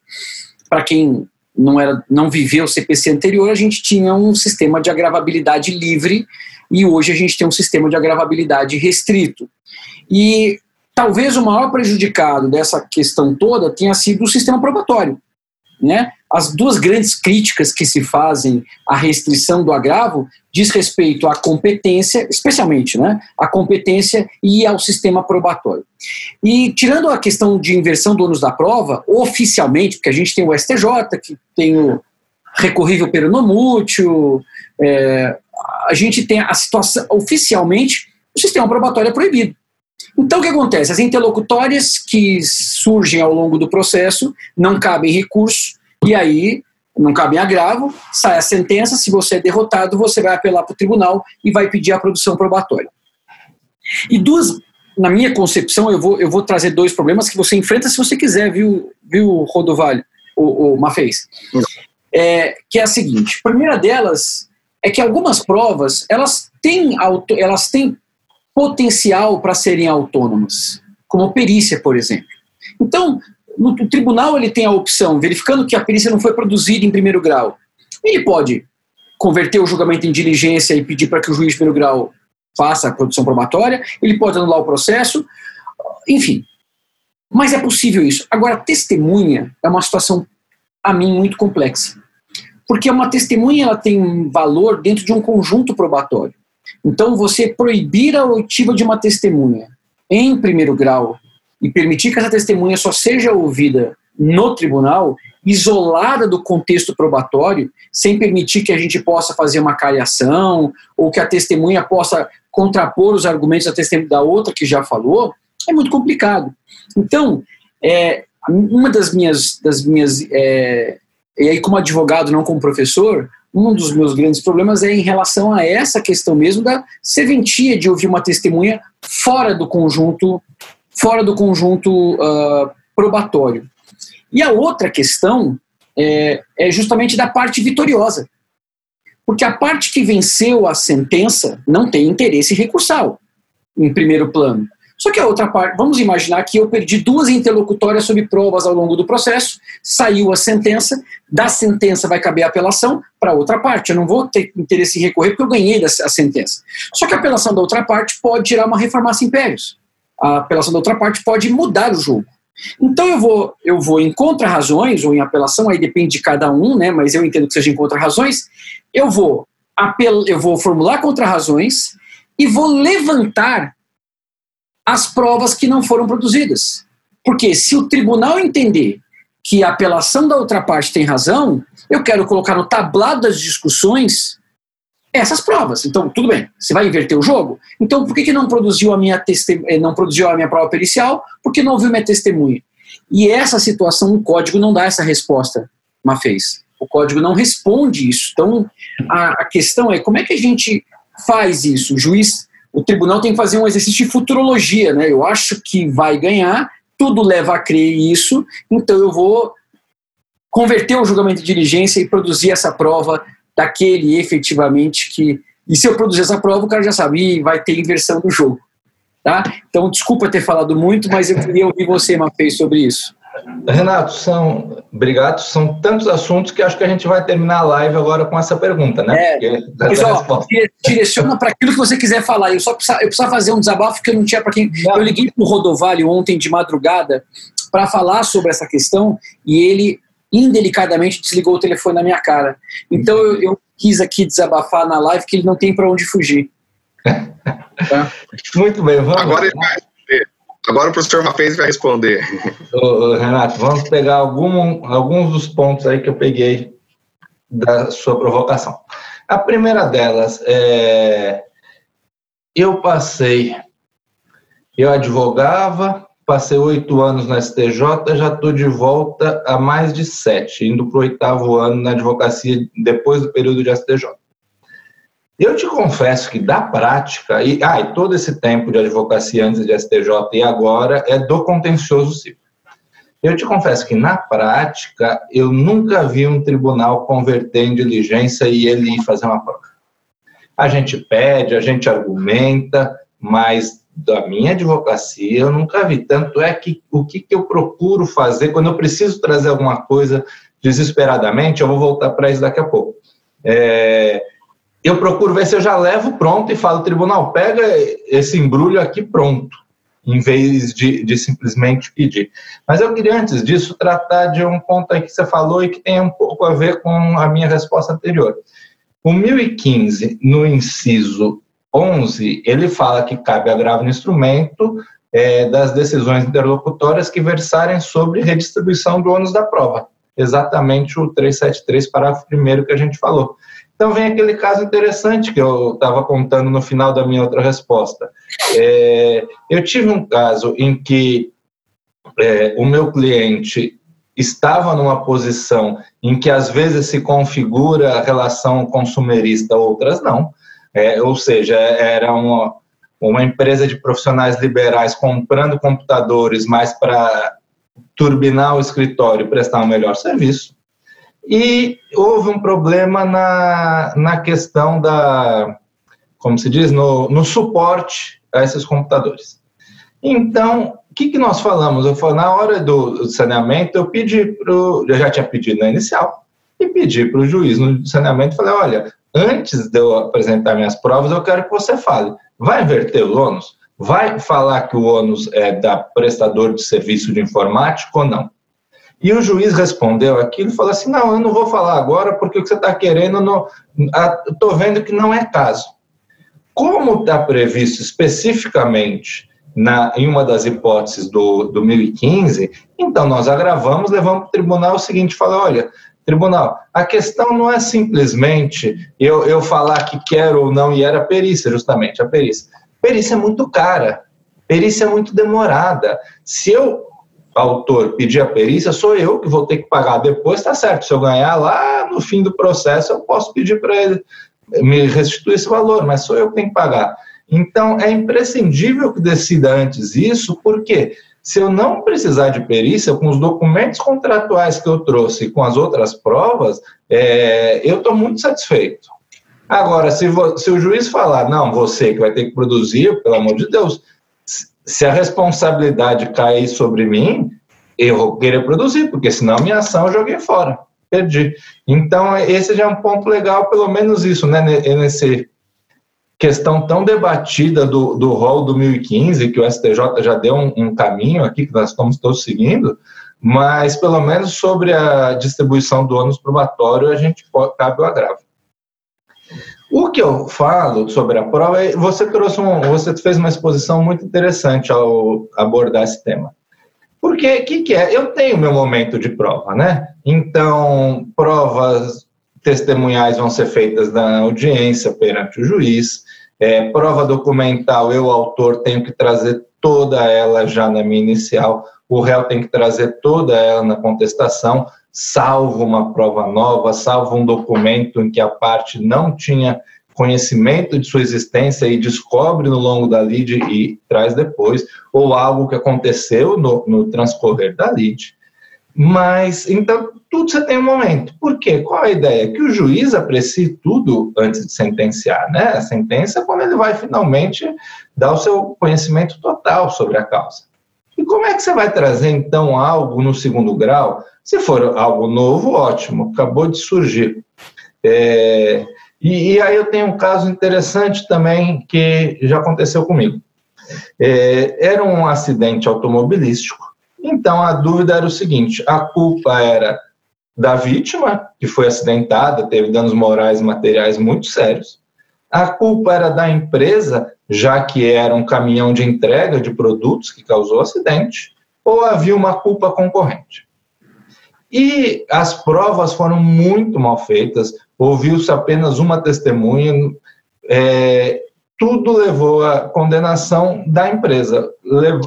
Speaker 2: para quem não, era, não viveu o CPC anterior, a gente tinha um sistema de agravabilidade livre e hoje a gente tem um sistema de agravabilidade restrito. E talvez o maior prejudicado dessa questão toda tenha sido o sistema probatório. Né? As duas grandes críticas que se fazem à restrição do agravo diz respeito à competência, especialmente, né, à competência e ao sistema probatório. E tirando a questão de inversão do ônus da prova, oficialmente, porque a gente tem o STJ, que tem o recorrível peronomútil, é, a gente tem a situação, oficialmente, o sistema probatório é proibido. Então, o que acontece? As interlocutórias que surgem ao longo do processo não cabem recurso, e aí não cabe agravo, sai a sentença, se você é derrotado, você vai apelar para o tribunal e vai pedir a produção probatória. E duas, na minha concepção, eu vou, eu vou trazer dois problemas que você enfrenta se você quiser, viu, viu Rodovalho, o, o Mafez? É, que é a seguinte, a primeira delas é que algumas provas, elas têm, auto, elas têm potencial para serem autônomas, como perícia, por exemplo. Então, no tribunal ele tem a opção, verificando que a perícia não foi produzida em primeiro grau, ele pode converter o julgamento em diligência e pedir para que o juiz de primeiro grau faça a produção probatória, ele pode anular o processo, enfim. Mas é possível isso. Agora, testemunha é uma situação, a mim, muito complexa. Porque uma testemunha ela tem valor dentro de um conjunto probatório. Então, você proibir a oitiva de uma testemunha em primeiro grau e permitir que essa testemunha só seja ouvida no tribunal, isolada do contexto probatório, sem permitir que a gente possa fazer uma cariação ou que a testemunha possa contrapor os argumentos da testemunha da outra que já falou, é muito complicado. Então, é, uma das minhas, das minhas é, e aí como advogado, não como professor, um dos meus grandes problemas é em relação a essa questão mesmo da serventia de ouvir uma testemunha fora do conjunto fora do conjunto uh, probatório. E a outra questão é, é justamente da parte vitoriosa. Porque a parte que venceu a sentença não tem interesse recursal, em primeiro plano. Só que a outra parte, vamos imaginar que eu perdi duas interlocutórias sobre provas ao longo do processo, saiu a sentença, da sentença vai caber a apelação para outra parte. Eu não vou ter interesse em recorrer porque eu ganhei a sentença. Só que a apelação da outra parte pode tirar uma reformação impérios a apelação da outra parte pode mudar o jogo. Então eu vou, eu vou em contra-razões ou em apelação, aí depende de cada um, né, mas eu entendo que seja em contra-razões, eu vou apel, eu vou formular contra-razões e vou levantar as provas que não foram produzidas. Porque se o tribunal entender que a apelação da outra parte tem razão, eu quero colocar no tablado das discussões essas provas. Então, tudo bem, você vai inverter o jogo? Então, por que, que não, produziu a minha eh, não produziu a minha prova pericial? Porque não ouviu minha testemunha? E essa situação, o código não dá essa resposta, Mafez. O código não responde isso. Então, a, a questão é como é que a gente faz isso? O juiz, o tribunal tem que fazer um exercício de futurologia, né? Eu acho que vai ganhar, tudo leva a crer isso, então eu vou converter o julgamento de diligência e produzir essa prova daquele efetivamente que. E se eu produzir essa prova, o cara já sabe, vai ter inversão do jogo. Tá? Então, desculpa ter falado muito, mas eu queria ouvir você, Mafei, sobre isso.
Speaker 4: Renato, são, obrigado. São tantos assuntos que acho que a gente vai terminar a live agora com essa pergunta, né?
Speaker 2: É, pessoal, direciona para aquilo que você quiser falar. Eu só precisava, eu precisava fazer um desabafo que eu não tinha para quem. Não. Eu liguei para o Rodovalho ontem de madrugada para falar sobre essa questão e ele indelicadamente desligou o telefone na minha cara. Então eu, eu quis aqui desabafar na live que ele não tem para onde fugir.
Speaker 4: Tá? Muito bem, vamos.
Speaker 3: Agora ele vai Agora o professor Mafez vai responder.
Speaker 4: Ô, Renato, vamos pegar algum, alguns dos pontos aí que eu peguei da sua provocação. A primeira delas é. Eu passei, eu advogava, passei oito anos na STJ, já estou de volta há mais de sete, indo para o oitavo ano na advocacia depois do período de STJ. Eu te confesso que da prática, e, ah, e todo esse tempo de advocacia antes de STJ e agora é do contencioso civil. Eu te confesso que na prática eu nunca vi um tribunal converter em diligência e ele fazer uma prova. A gente pede, a gente argumenta, mas da minha advocacia eu nunca vi. Tanto é que o que, que eu procuro fazer quando eu preciso trazer alguma coisa desesperadamente, eu vou voltar para isso daqui a pouco. É, eu procuro ver se eu já levo pronto e falo, tribunal, pega esse embrulho aqui pronto, em vez de, de simplesmente pedir. Mas eu queria, antes disso, tratar de um ponto aí que você falou e que tem um pouco a ver com a minha resposta anterior. O 1015, no inciso 11, ele fala que cabe agravo no instrumento é, das decisões interlocutórias que versarem sobre redistribuição do ônus da prova. Exatamente o 373, parágrafo 1 que a gente falou. Então vem aquele caso interessante que eu estava contando no final da minha outra resposta. É, eu tive um caso em que é, o meu cliente estava numa posição em que às vezes se configura a relação consumerista, outras não. É, ou seja, era uma, uma empresa de profissionais liberais comprando computadores mais para turbinar o escritório e prestar um melhor serviço. E houve um problema na, na questão da, como se diz, no, no suporte a esses computadores. Então, o que, que nós falamos? Eu falei, na hora do saneamento, eu pedi para eu já tinha pedido na inicial, e pedi para o juiz no saneamento, falei, olha, antes de eu apresentar minhas provas, eu quero que você fale, vai inverter o ônus? Vai falar que o ônus é da prestador de serviço de informática ou não? E o juiz respondeu aquilo e falou assim: não, eu não vou falar agora porque o que você está querendo, estou vendo que não é caso. Como está previsto especificamente na, em uma das hipóteses do, do 1015, então nós agravamos, levamos para o tribunal o seguinte: fala, olha, tribunal, a questão não é simplesmente eu, eu falar que quero ou não, e era perícia, justamente, a perícia. Perícia é muito cara, perícia é muito demorada. Se eu autor pedir a perícia, sou eu que vou ter que pagar depois, tá certo. Se eu ganhar lá no fim do processo, eu posso pedir para ele me restituir esse valor, mas sou eu que tenho que pagar. Então, é imprescindível que decida antes isso, porque se eu não precisar de perícia, com os documentos contratuais que eu trouxe com as outras provas, é, eu estou muito satisfeito. Agora, se, se o juiz falar, não, você que vai ter que produzir, pelo amor de Deus, se a responsabilidade cair sobre mim, eu vou querer produzir, porque senão minha ação eu joguei fora, perdi. Então, esse já é um ponto legal, pelo menos isso, né, nesse questão tão debatida do, do rol do 2015, que o STJ já deu um, um caminho aqui, que nós estamos todos seguindo, mas pelo menos sobre a distribuição do ônus probatório, a gente pode, cabe o agravo. O que eu falo sobre a prova, é, você trouxe um, você fez uma exposição muito interessante ao abordar esse tema. Porque o que, que é? Eu tenho meu momento de prova, né? Então, provas testemunhais vão ser feitas na audiência perante o juiz. É, prova documental, eu, autor, tenho que trazer toda ela já na minha inicial. O réu tem que trazer toda ela na contestação salvo uma prova nova, salvo um documento em que a parte não tinha conhecimento de sua existência e descobre no longo da lide e traz depois, ou algo que aconteceu no, no transcorrer da lide. Mas, então, tudo você tem um momento. Por quê? Qual a ideia? Que o juiz aprecie tudo antes de sentenciar, né? A sentença é quando ele vai finalmente dar o seu conhecimento total sobre a causa. E como é que você vai trazer, então, algo no segundo grau? Se for algo novo, ótimo, acabou de surgir. É, e, e, aí eu tenho um caso interessante também que já aconteceu comigo. É, era um acidente automobilístico, então a dúvida era o seguinte: a culpa era da vítima, que foi acidentada, teve danos morais e materiais muito sérios. A culpa era da empresa, já que era um caminhão de entrega de produtos que causou o acidente, ou havia uma culpa concorrente. E as provas foram muito mal feitas, ouviu-se apenas uma testemunha, é, tudo levou à condenação da empresa,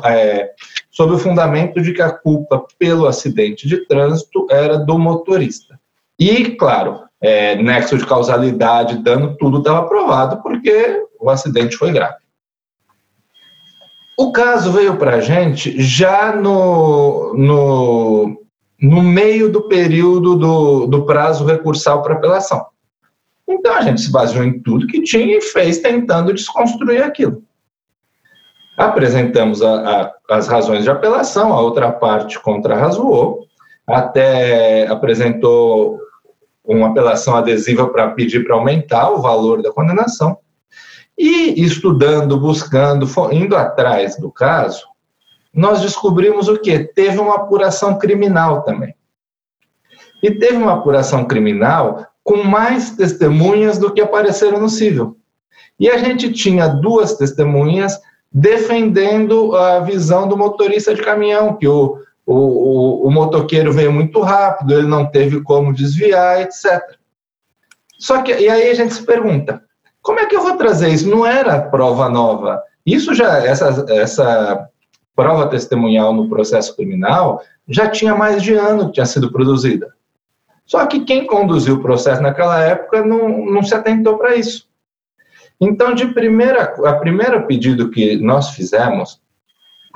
Speaker 4: é, sob o fundamento de que a culpa pelo acidente de trânsito era do motorista. E, claro, é, nexo de causalidade, dano, tudo estava provado porque o acidente foi grave. O caso veio para a gente já no, no, no meio do período do, do prazo recursal para apelação. Então a gente se baseou em tudo que tinha e fez tentando desconstruir aquilo. Apresentamos a, a, as razões de apelação, a outra parte contrarrazoou, até apresentou uma apelação adesiva para pedir para aumentar o valor da condenação. E estudando, buscando, indo atrás do caso, nós descobrimos o que? Teve uma apuração criminal também. E teve uma apuração criminal com mais testemunhas do que apareceram no cível. E a gente tinha duas testemunhas defendendo a visão do motorista de caminhão, que o, o, o, o motoqueiro veio muito rápido, ele não teve como desviar, etc. Só que, e aí a gente se pergunta, como é que eu vou trazer isso? Não era prova nova. Isso já, essa, essa prova testemunhal no processo criminal já tinha mais de ano que tinha sido produzida. Só que quem conduziu o processo naquela época não, não se atentou para isso. Então, de primeira, a primeiro pedido que nós fizemos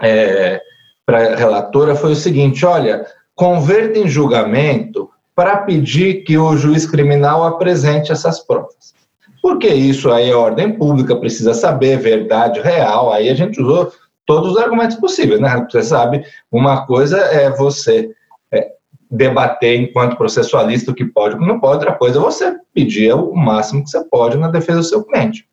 Speaker 4: é, para a relatora foi o seguinte: olha, converta em julgamento para pedir que o juiz criminal apresente essas provas. Porque isso aí é ordem pública, precisa saber, verdade real. Aí a gente usou todos os argumentos possíveis, né? Você sabe, uma coisa é você é, debater enquanto processualista o que pode e não pode, outra coisa é você pedir o máximo que você pode na defesa do seu cliente.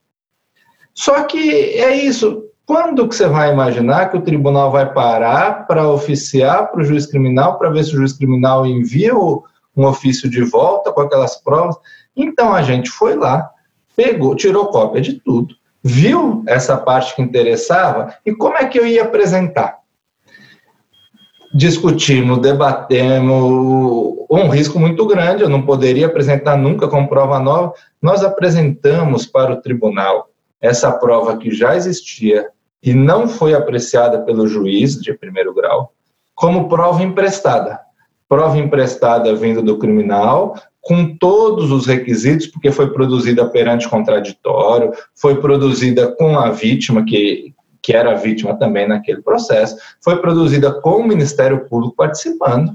Speaker 4: Só que é isso. Quando que você vai imaginar que o tribunal vai parar para oficiar para o juiz criminal, para ver se o juiz criminal envia um ofício de volta com aquelas provas? Então a gente foi lá, pegou, tirou cópia de tudo, viu essa parte que interessava e como é que eu ia apresentar? Discutimos, debatemos, um risco muito grande, eu não poderia apresentar nunca como prova nova. Nós apresentamos para o tribunal essa prova que já existia e não foi apreciada pelo juiz de primeiro grau como prova emprestada. Prova emprestada vindo do criminal, com todos os requisitos, porque foi produzida perante contraditório, foi produzida com a vítima, que, que era vítima também naquele processo, foi produzida com o Ministério Público participando,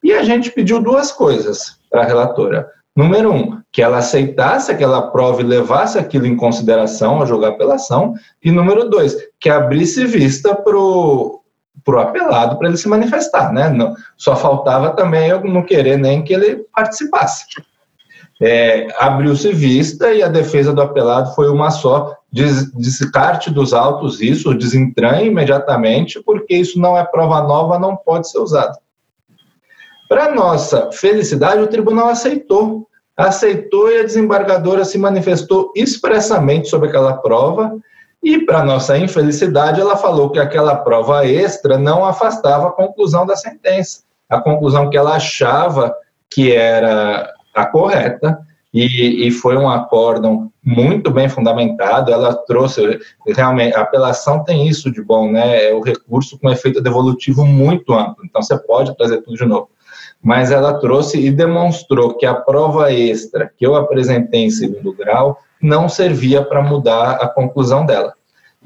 Speaker 4: e a gente pediu duas coisas para a relatora. Número um, que ela aceitasse aquela prova e levasse aquilo em consideração ao julgar apelação. E número dois, que abrisse vista para o apelado para ele se manifestar. Né? Não, só faltava também eu não querer nem que ele participasse. É, Abriu-se vista e a defesa do apelado foi uma só. Des, descarte dos autos isso, desentranhe imediatamente, porque isso não é prova nova, não pode ser usado. Para nossa felicidade, o tribunal aceitou. Aceitou e a desembargadora se manifestou expressamente sobre aquela prova. E, para nossa infelicidade, ela falou que aquela prova extra não afastava a conclusão da sentença, a conclusão que ela achava que era a correta, e, e, foi um acórdão muito bem fundamentado. Ela trouxe realmente a apelação tem isso de bom, né? É o recurso com efeito devolutivo muito amplo. Então você pode trazer tudo de novo mas ela trouxe e demonstrou que a prova extra que eu apresentei em segundo grau não servia para mudar a conclusão dela.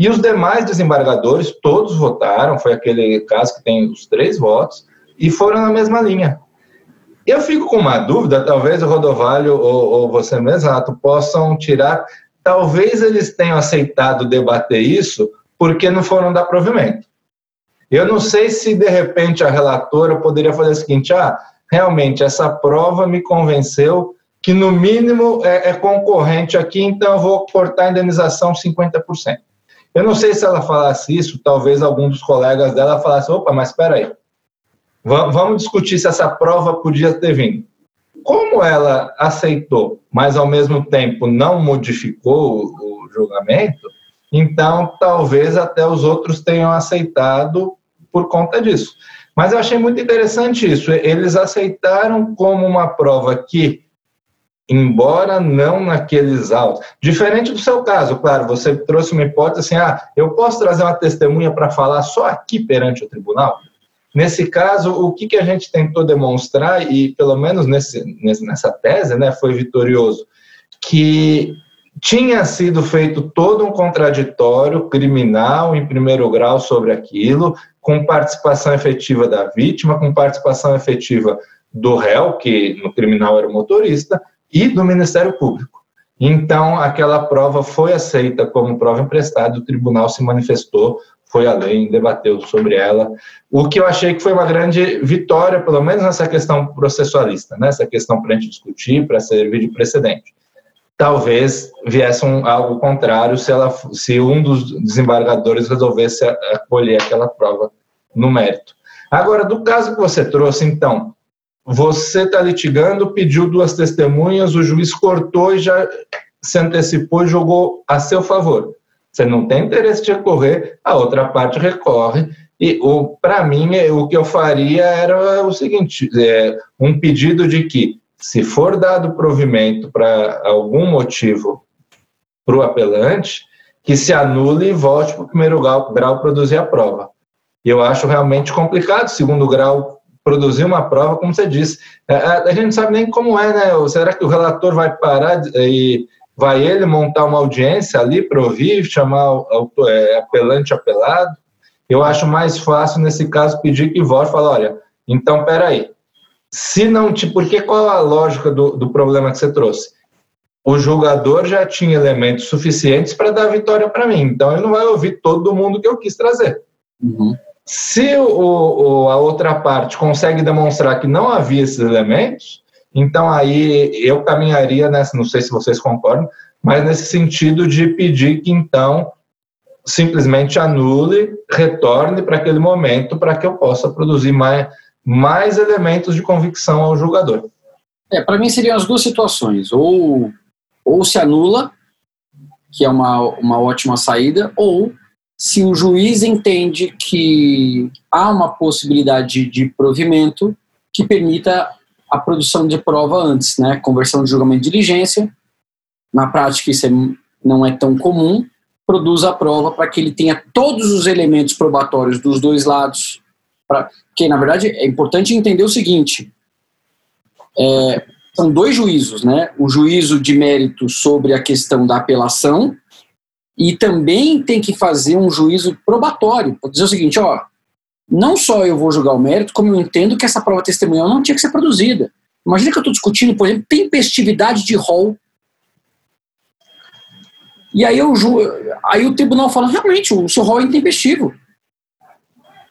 Speaker 4: E os demais desembargadores, todos votaram, foi aquele caso que tem os três votos, e foram na mesma linha. Eu fico com uma dúvida, talvez o Rodovalho ou, ou você mesmo, Renato, possam tirar, talvez eles tenham aceitado debater isso porque não foram dar provimento. Eu não sei se de repente a relatora poderia fazer o seguinte: ah, realmente essa prova me convenceu que no mínimo é, é concorrente aqui, então eu vou cortar a indenização 50%. Eu não sei se ela falasse isso, talvez algum dos colegas dela falasse: opa, mas espera aí, vamos discutir se essa prova podia ter vindo. Como ela aceitou, mas ao mesmo tempo não modificou o julgamento, então talvez até os outros tenham aceitado por conta disso. Mas eu achei muito interessante isso. Eles aceitaram como uma prova que, embora não naqueles autos, diferente do seu caso, claro, você trouxe uma hipótese assim: ah, eu posso trazer uma testemunha para falar só aqui perante o tribunal? Nesse caso, o que, que a gente tentou demonstrar, e pelo menos nesse, nessa tese né, foi vitorioso, que tinha sido feito todo um contraditório criminal em primeiro grau sobre aquilo, com participação efetiva da vítima, com participação efetiva do réu, que no criminal era o motorista, e do Ministério Público. Então, aquela prova foi aceita como prova emprestada, o tribunal se manifestou foi além, debateu sobre ela, o que eu achei que foi uma grande vitória, pelo menos nessa questão processualista, nessa né? questão para a gente discutir, para servir de precedente. Talvez viesse um, algo contrário se, ela, se um dos desembargadores resolvesse acolher aquela prova no mérito. Agora, do caso que você trouxe, então, você está litigando, pediu duas testemunhas, o juiz cortou e já se antecipou e jogou a seu favor. Você não tem interesse de recorrer, a outra parte recorre. E para mim, o que eu faria era o seguinte: é, um pedido de que, se for dado provimento para algum motivo para o apelante, que se anule e volte para o primeiro grau, grau produzir a prova. Eu acho realmente complicado, segundo grau, produzir uma prova, como você disse. A, é, a, a gente não sabe nem como é, né? Será que o relator vai parar e vai ele montar uma audiência ali para ouvir, chamar o é, apelante apelado? Eu acho mais fácil, nesse caso, pedir que volte e falar, olha, então, peraí, se não te... Porque qual a lógica do, do problema que você trouxe? O julgador já tinha elementos suficientes para dar vitória para mim, então ele não vai ouvir todo mundo que eu quis trazer. Uhum. Se o, o, a outra parte consegue demonstrar que não havia esses elementos, então aí eu caminharia nessa, não sei se vocês concordam, mas nesse sentido de pedir que então simplesmente anule, retorne para aquele momento para que eu possa produzir mais, mais elementos de convicção ao julgador.
Speaker 2: É, para mim seriam as duas situações, ou, ou se anula, que é uma, uma ótima saída, ou se o juiz entende que há uma possibilidade de provimento que permita a produção de prova antes, né? Conversão de julgamento de diligência. Na prática, isso é, não é tão comum. Produz a prova para que ele tenha todos os elementos probatórios dos dois lados. Pra, porque, na verdade, é importante entender o seguinte: é, são dois juízos, né? O juízo de mérito sobre a questão da apelação e também tem que fazer um juízo probatório, para dizer o seguinte, ó, não só eu vou julgar o mérito, como eu entendo que essa prova testemunhal não tinha que ser produzida. Imagina que eu estou discutindo, por exemplo, tempestividade de rol. E aí, eu, aí o tribunal fala, realmente, o seu rol é intempestivo.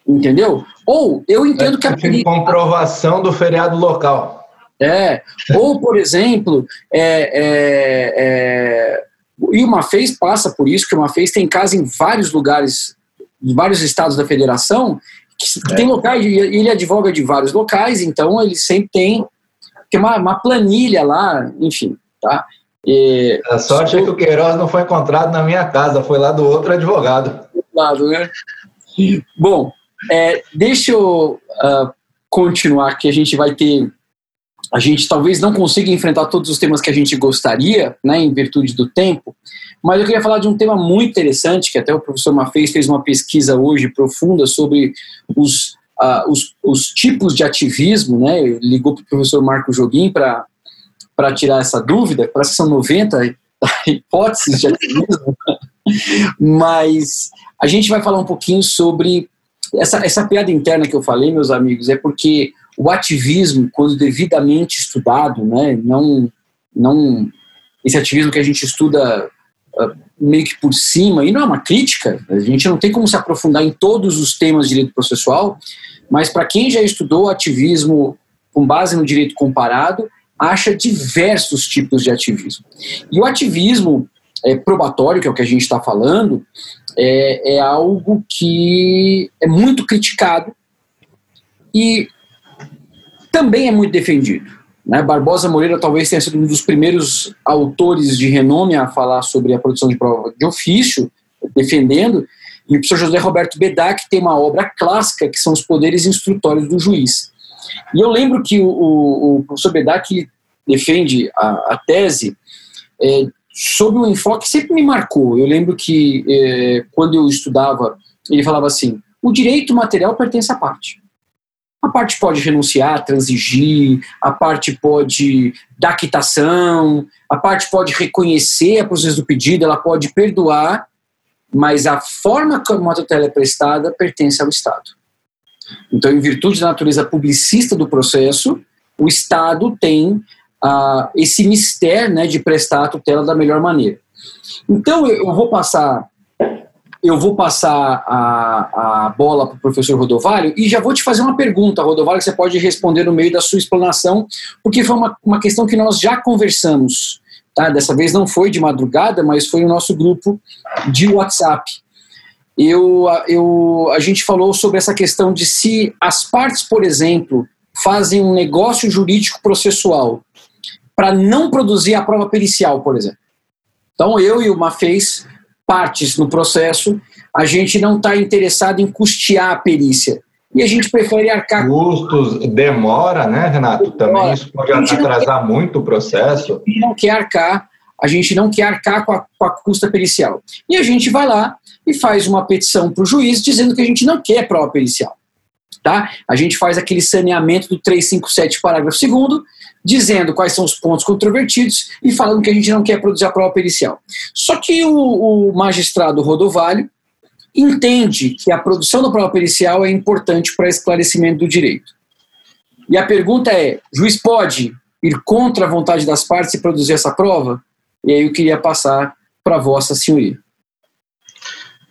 Speaker 2: Entendeu? Ou eu entendo é, que...
Speaker 4: A comprovação do feriado local.
Speaker 2: É. Ou, por exemplo, é, é, é e uma fez passa por isso, que uma fez tem casa em vários lugares, em vários estados da federação, que é. tem locais, e ele advoga de vários locais, então ele sempre tem, tem uma, uma planilha lá, enfim, tá?
Speaker 4: E, a sorte é que o Queiroz não foi encontrado na minha casa, foi lá do outro advogado.
Speaker 2: Lado, né? Bom, é, deixa eu uh, continuar, que a gente vai ter a gente talvez não consiga enfrentar todos os temas que a gente gostaria, né, em virtude do tempo, mas eu queria falar de um tema muito interessante, que até o professor Mafez fez uma pesquisa hoje profunda sobre os, uh, os, os, tipos de ativismo, né, ligou para o professor Marco Joguim para tirar essa dúvida, parece que são 90 hipóteses de ativismo, mas a gente vai falar um pouquinho sobre essa, essa piada interna que eu falei, meus amigos, é porque o ativismo, quando devidamente estudado, né, não, não esse ativismo que a gente estuda uh, meio que por cima, e não é uma crítica, a gente não tem como se aprofundar em todos os temas de direito processual, mas para quem já estudou ativismo com base no direito comparado, acha diversos tipos de ativismo. E o ativismo é, probatório, que é o que a gente está falando, é, é algo que é muito criticado e também é muito defendido. Né? Barbosa Moreira talvez tenha sido um dos primeiros autores de renome a falar sobre a produção de prova de ofício, defendendo, e o professor José Roberto Bedac tem uma obra clássica que são os poderes instrutórios do juiz. E eu lembro que o, o, professor Bedac defende a, a tese é, sob um enfoque que sempre me marcou. Eu lembro que é, quando eu estudava, ele falava assim: o direito material pertence à parte. A parte pode renunciar, transigir, a parte pode dar quitação, a parte pode reconhecer a processo do pedido, ela pode perdoar, mas a forma como a tutela é prestada pertence ao Estado. Então, em virtude da natureza publicista do processo, o Estado tem uh, esse mistério né, de prestar a tutela da melhor maneira. Então, eu vou passar eu vou passar a, a bola para o professor Rodovalho e já vou te fazer uma pergunta, Rodovalho, que você pode responder no meio da sua explanação, porque foi uma, uma questão que nós já conversamos. Tá? Dessa vez não foi de madrugada, mas foi no nosso grupo de WhatsApp. Eu, eu, a gente falou sobre essa questão de se as partes, por exemplo, fazem um negócio jurídico processual para não produzir a prova pericial, por exemplo. Então, eu e o Mafez partes no processo, a gente não está interessado em custear a perícia. E a gente prefere arcar.
Speaker 4: Custos demora, né, Renato? Também isso pode atrasar quer, muito o processo.
Speaker 2: A gente não quer arcar, a gente não quer arcar com a, com a custa pericial. E a gente vai lá e faz uma petição para o juiz dizendo que a gente não quer prova pericial. Tá? A gente faz aquele saneamento do 357, parágrafo 2 dizendo quais são os pontos controvertidos e falando que a gente não quer produzir a prova pericial. Só que o, o magistrado Rodovalho entende que a produção da prova pericial é importante para esclarecimento do direito. E a pergunta é: juiz pode ir contra a vontade das partes e produzir essa prova? E aí eu queria passar para Vossa Senhoria.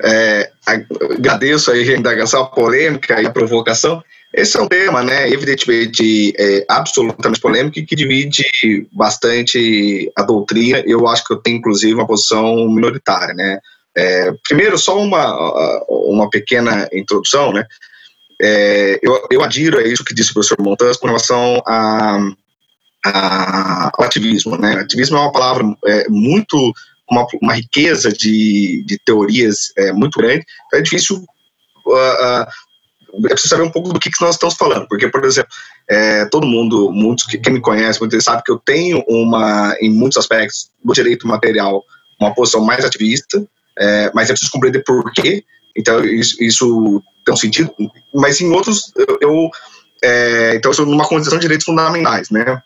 Speaker 3: É, agradeço aí a indagação, a polêmica e a provocação. Esse é um tema, né, evidentemente, é, absolutamente polêmico e que divide bastante a doutrina. Eu acho que eu tenho, inclusive, uma posição minoritária, né. É, primeiro, só uma, uma pequena introdução, né. É, eu, eu adiro a isso que disse o professor Montas com relação a, a, ao ativismo, né. Ativismo é uma palavra é, muito uma, uma riqueza de, de teorias é, muito grande, então é difícil uh, uh, é preciso saber um pouco do que, que nós estamos falando, porque, por exemplo, é, todo mundo, muitos que, me conhece, muitos sabe que eu tenho uma, em muitos aspectos do direito material, uma posição mais ativista, é, mas é preciso compreender por quê, então isso, isso tem um sentido, mas em outros eu, eu é, então eu sou numa condição de direitos fundamentais, né?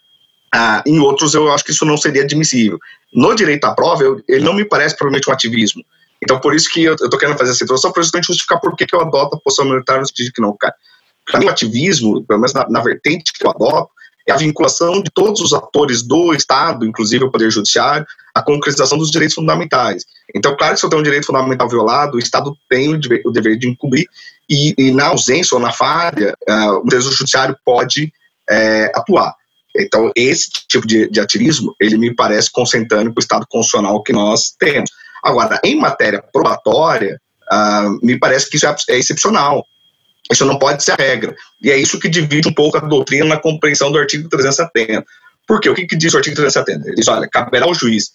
Speaker 3: Ah, em outros eu acho que isso não seria admissível. No direito à prova, eu, ele não me parece provavelmente um ativismo. Então, por isso que eu estou querendo fazer essa introdução, para justificar por que, eu adoto a posição militar no sentido que não, cara. Para mim, o ativismo, pelo menos na, na, vertente que eu adoto, é a vinculação de todos os atores do Estado, inclusive o Poder Judiciário, à concretização dos direitos fundamentais. Então, claro que se eu tenho um direito fundamental violado, o Estado tem o dever, o dever de encobrir, e, e, na ausência ou na falha, uh, o Poder Judiciário pode é, atuar. Então, esse tipo de, de ativismo, ele me parece consentâneo com o Estado constitucional que nós temos. Agora, em matéria probatória, uh, me parece que isso é, é excepcional. Isso não pode ser a regra. E é isso que divide um pouco a doutrina na compreensão do artigo 370. Por quê? O que, que diz o artigo 370? Ele diz, olha, caberá ao juiz,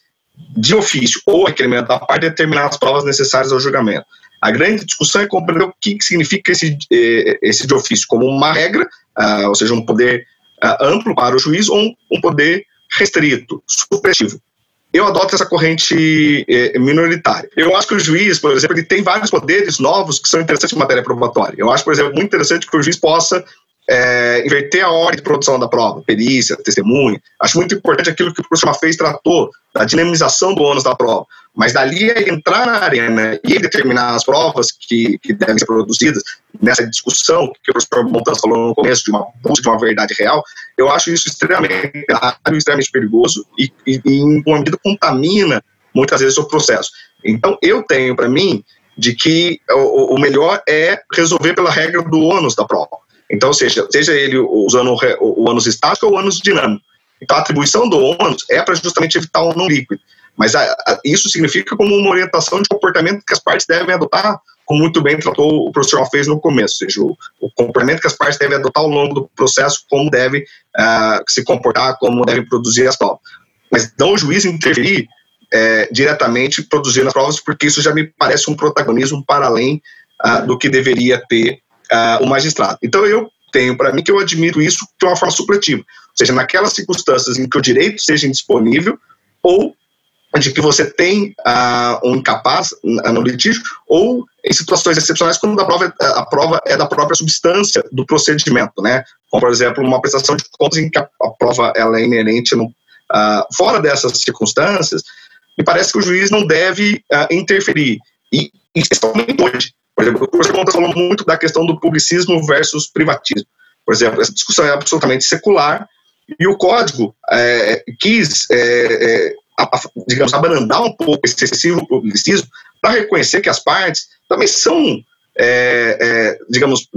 Speaker 3: de ofício ou requerimento da parte, determinar as provas necessárias ao julgamento. A grande discussão é compreender o que, significa esse, eh, esse de ofício como uma regra, uh, ou seja, um poder uh, amplo para o juiz ou um poder restrito, supressivo eu adoto essa corrente é, minoritária. Eu acho que o juiz, por exemplo, ele tem vários poderes novos que são interessantes em matéria probatória. Eu acho, por exemplo, muito interessante que o juiz possa é, inverter a ordem de produção da prova, perícia, testemunha. Acho muito importante aquilo que o professor Mafez tratou, da dinamização do ônus da prova. Mas dali é entrar na arena e determinar as provas que, que devem ser produzidas, nessa discussão que o professor Montas falou no começo, de uma busca de uma verdade real, eu acho isso extremamente extremamente perigoso e, e, e em uma medida contamina muitas vezes o processo. Então, eu tenho para mim de que o, o melhor é resolver pela regra do ônus da prova. Então, seja, seja ele usando o, o ônus estático ou o ônus dinâmico. Então, a atribuição do ônus é para justamente evitar o não líquido. Mas a, a, isso significa como uma orientação de comportamento que as partes devem adotar, como muito bem tratou o professor fez no começo, ou seja, o, o, comportamento que as partes devem adotar ao longo do processo, como devem uh, se comportar, como devem produzir as provas. Mas não o juiz interferir é, diretamente produzindo as provas, porque isso já me parece um protagonismo para além uh, do que deveria ter uh, o magistrado. Então eu tenho para mim que eu admiro isso de uma forma supletiva, ou seja, naquelas circunstâncias em que o direito seja indisponível ou de que você tem uh, um incapaz no litígio ou em situações excepcionais quando a prova, é, a prova é da própria substância do procedimento, né? Como, por exemplo, uma prestação de contas em que a, prova ela é inerente no, uh, fora dessas circunstâncias, me parece que o juiz não deve uh, interferir. E, especialmente hoje, por exemplo, o professor está falando muito da questão do publicismo versus privatismo. Por exemplo, essa discussão é absolutamente secular e o código é, quis é, é, a, a, digamos, abrandar um pouco esse excessivo publicismo para reconhecer que as partes também são, é, é, digamos,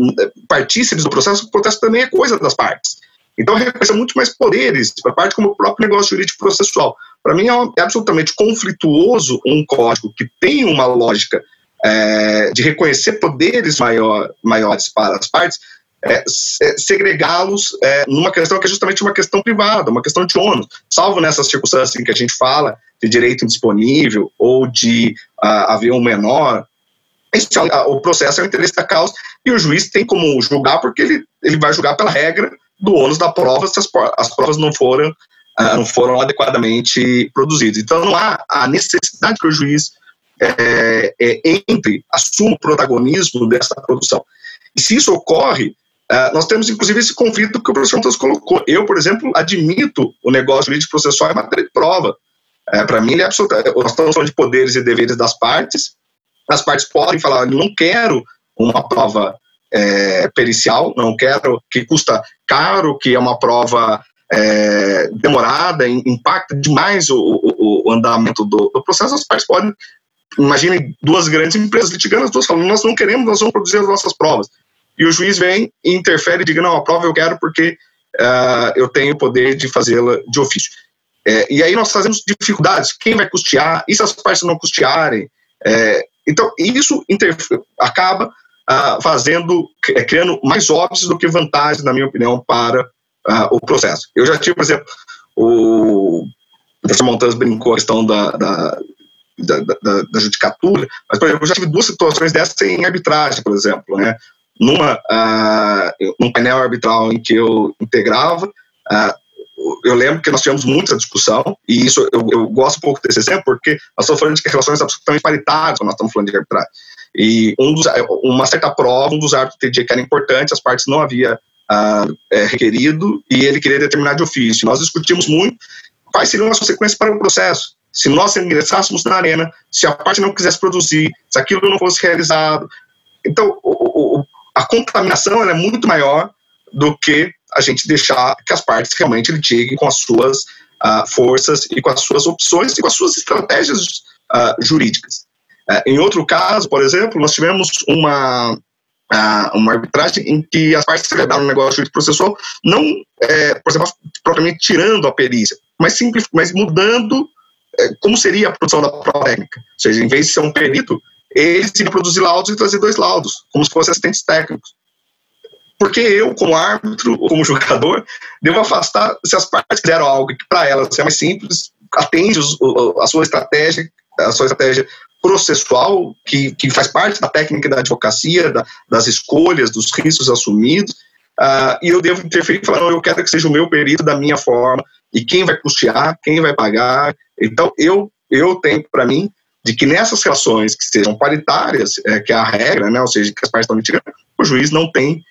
Speaker 3: partícipes do processo, o processo também é coisa das partes. Então, reconhecer muito mais poderes para a parte como o próprio negócio jurídico processual. Para mim, é, é, absolutamente conflituoso um código que tem uma lógica é, de reconhecer poderes maior, maiores para as partes, é, é, segregá-los é, numa questão que é justamente uma questão privada, uma questão de ônus, salvo nessas circunstâncias em que a gente fala de direito indisponível ou de uh, haver um menor, esse, uh, o processo é o interesse da causa e o juiz tem como julgar porque ele, ele vai julgar pela regra do ônus da prova se as, as provas não foram, uh, não foram adequadamente produzidas. Então não há a necessidade que o juiz é, é, entre, assuma o protagonismo dessa produção. E se isso ocorre, Uh, nós temos, inclusive, esse conflito que o professor Matheus colocou. Eu, por exemplo, admito o negócio jurídico processual em matéria de prova. Uh, Para mim, ele é absoluto. Nós estamos falando de poderes e deveres das partes. As partes podem falar: não quero uma prova é, pericial, não quero que custa caro, que é uma prova é, demorada, impacta demais o, o, o andamento do, do, processo. As partes podem. Imaginem duas grandes empresas litigando, as duas falando: nós não queremos, nós vamos produzir as nossas provas e o juiz vem e interfere e diga, não, a prova eu quero porque uh, eu tenho o poder de fazê-la de ofício. É, e aí nós fazemos dificuldades, quem vai custear, e se as partes não custearem? É, então, isso acaba uh, fazendo, é, criando mais óbvios do que vantagens, na minha opinião, para uh, o processo. Eu já tive, por exemplo, o professor Montanhas brincou a questão da, da da, da, da, judicatura, mas, por exemplo, eu já tive duas situações dessas em arbitragem, por exemplo, né? Numa uh, num painel arbitral em que eu integrava, uh, eu lembro que nós tivemos muita discussão, e isso eu, eu, gosto um pouco desse exemplo, porque nós estamos falando de relações absolutamente paritárias quando nós estamos falando de arbitragem. E um dos, uma certa prova, um dos árbitros entendia que era importante, as partes não havia uh, é, requerido, e ele queria determinar de ofício. Nós discutimos muito quais seriam as consequências para o processo. Se nós ingressássemos na arena, se a parte não quisesse produzir, se aquilo não fosse realizado. Então, o, a contaminação é muito maior do que a gente deixar que as partes realmente litiguem com as suas uh, forças e com as suas opções e com as suas estratégias uh, jurídicas. Uh, em outro caso, por exemplo, nós tivemos uma, uma arbitragem em que as partes celebraram um negócio jurídico processual, não, é, por exemplo, propriamente tirando a perícia, mas, simples, mas mudando é, como seria a produção da prova técnica. Ou seja, em vez de ser um perito, eles iriam produzir laudos e trazer dois laudos, como se fossem assistentes técnicos. Porque eu, como árbitro, ou como jogador, devo afastar se as partes fizeram algo que para elas é mais simples, atende os, a sua estratégia, a sua estratégia processual, que, que faz parte da técnica da advocacia, da, das escolhas, dos riscos assumidos, uh, e eu devo interferir e falar, não, eu quero que seja o meu perito da minha forma, e quem vai custear, quem vai pagar. Então, eu, eu tenho para mim de que nessas relações que sejam paritárias, é, que é a regra, né, ou seja, que as partes estão litigando, o juiz não tem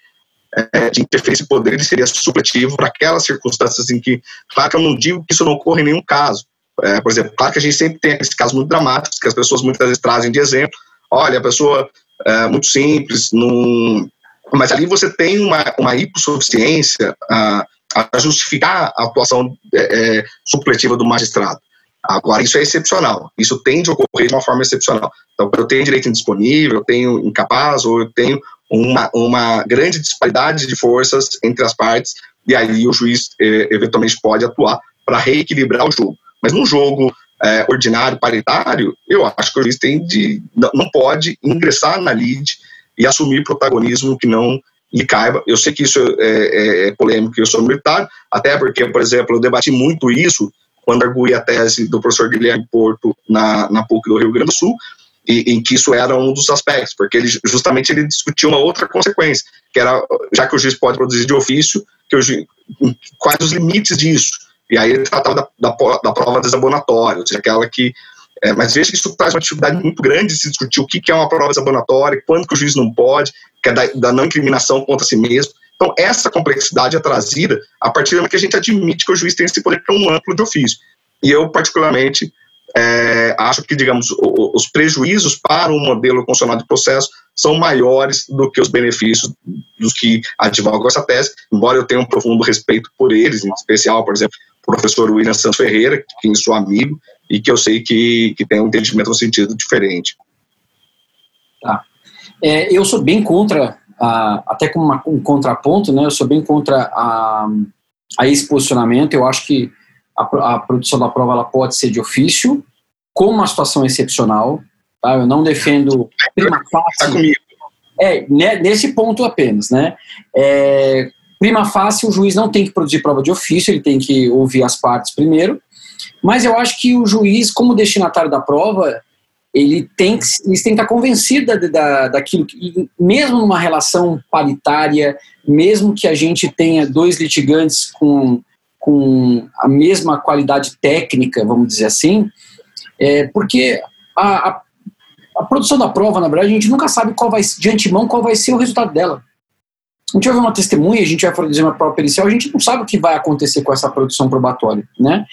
Speaker 3: é, de interferir esse poder, ele seria supletivo para aquelas circunstâncias em que, claro que eu não digo que isso não ocorra em nenhum caso, é, por exemplo, claro que a gente sempre tem aqueles casos muito dramáticos, que as pessoas muitas vezes trazem de exemplo, olha, a pessoa é muito simples, num, mas ali você tem uma, uma hipossuficiência a, a justificar a atuação é, é supletiva do magistrado. Agora, isso é excepcional. Isso tende a ocorrer de uma forma excepcional. Então, eu tenho direito indisponível, eu tenho incapaz, ou eu tenho uma, uma grande disparidade de forças entre as partes, e aí o juiz eh, eventualmente pode atuar para reequilibrar o jogo. Mas num jogo eh, ordinário, paritário, eu acho que o juiz tem de, não pode ingressar na lide e assumir protagonismo que não lhe caiba. Eu sei que isso é, é, é polêmico eu sou militar, até porque, por exemplo, eu debati muito isso quando arguí a tese do professor Guilherme Porto na, na PUC do Rio Grande do Sul, e, em que isso era um dos aspectos, porque ele justamente ele discutia uma outra consequência, que era, já que o juiz pode produzir de ofício, que o juiz, quais os limites disso? E aí ele tratava da, da, da prova desabonatória, ou seja, aquela que é, mas veja que isso traz uma dificuldade muito grande de se discutir o que, que é uma prova desabonatória, quando que o juiz não pode, que é da, da não incriminação contra si mesmo. Então, essa complexidade é trazida a partir do momento que a gente admite que o juiz tem esse poder tão amplo de ofício. E eu, particularmente, é, acho que, digamos, os prejuízos para um modelo constitucional de processo são maiores do que os benefícios dos que advogam essa tese, embora eu tenha um profundo respeito por eles, em especial, por exemplo, o professor William Santos Ferreira, quem sou amigo, e que eu sei que, que tem um entendimento no sentido diferente.
Speaker 2: Tá. É, eu sou bem contra, até como uma, um contraponto, né, eu sou bem contra a, a esse posicionamento, eu acho que a, a produção da prova ela pode ser de ofício, com uma situação excepcional, tá? eu não defendo prima facie, tá comigo. É, né, nesse ponto apenas, né? É, prima facie, o juiz não tem que produzir prova de ofício, ele tem que ouvir as partes primeiro, mas eu acho que o juiz, como destinatário da prova, ele tem que, ele tem que estar convencido da, daquilo, que, mesmo numa relação paritária, mesmo que a gente tenha dois litigantes com, com a mesma qualidade técnica, vamos dizer assim, é, porque a, a a produção da prova, na verdade, a gente nunca sabe qual vai, de antemão qual vai ser o resultado dela. A gente vai ver uma testemunha, a gente vai fazer uma prova pericial, a gente não sabe o que vai acontecer com essa produção probatória, né?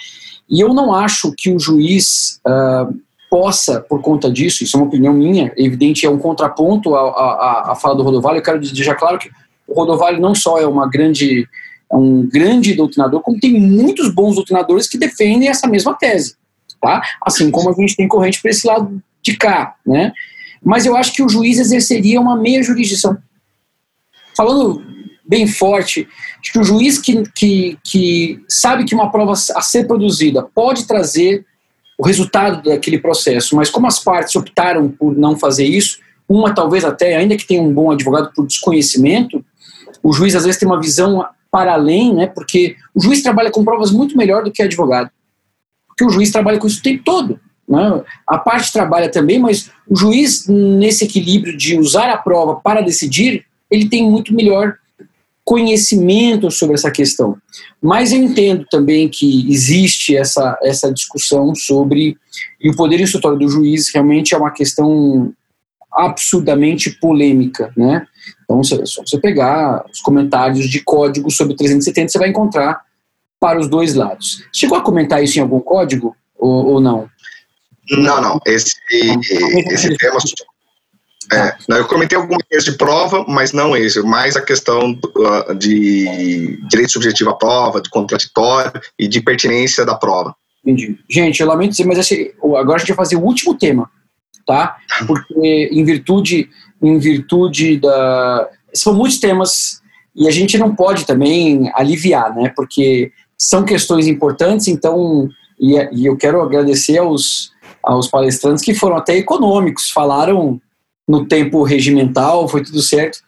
Speaker 2: E eu não acho que o juiz uh, possa, por conta disso, isso é uma opinião minha, evidente, é um contraponto à, à, à fala do Rodovalho, eu quero deixar claro que o Rodovalho não só é uma grande é um grande doutrinador, como tem muitos bons doutrinadores que defendem essa mesma tese, tá? Assim como a gente tem corrente para esse lado de cá, né? Mas eu acho que o juiz exerceria uma meia jurisdição. Falando bem forte, acho que o juiz que, que, que sabe que uma prova a ser produzida pode trazer o resultado daquele processo, mas como as partes optaram por não fazer isso, uma talvez até, ainda que tenha um bom advogado por desconhecimento, o juiz às vezes tem uma visão para além, né, porque o juiz trabalha com provas muito melhor do que advogado. Porque o juiz trabalha com isso o tempo todo. Né? A parte trabalha também, mas o juiz, nesse equilíbrio de usar a prova para decidir, ele tem muito melhor conhecimento sobre essa questão. Mas eu entendo também que existe essa, essa discussão sobre. E o poder instrutório do juiz realmente é uma questão absurdamente polêmica. Né? Então, se, você pegar os comentários de código sobre 370, você vai encontrar para os dois lados. Chegou a comentar isso em algum código ou, ou não?
Speaker 3: Não, não. Esse, esse tema. É, não, eu comentei alguma coisa de prova, mas não esse, mais a questão uh, de direito subjetivo à prova, de contraditório e de pertinência da prova.
Speaker 2: Entendi. Gente, eu lamento dizer, mas esse, agora a gente vai fazer o último tema, tá? Porque em virtude, em virtude da. São muitos temas e a gente não pode também aliviar, né? Porque são questões importantes, então. E, e eu quero agradecer aos aos palestrantes que foram até econômicos, falaram no tempo regimental, foi tudo certo.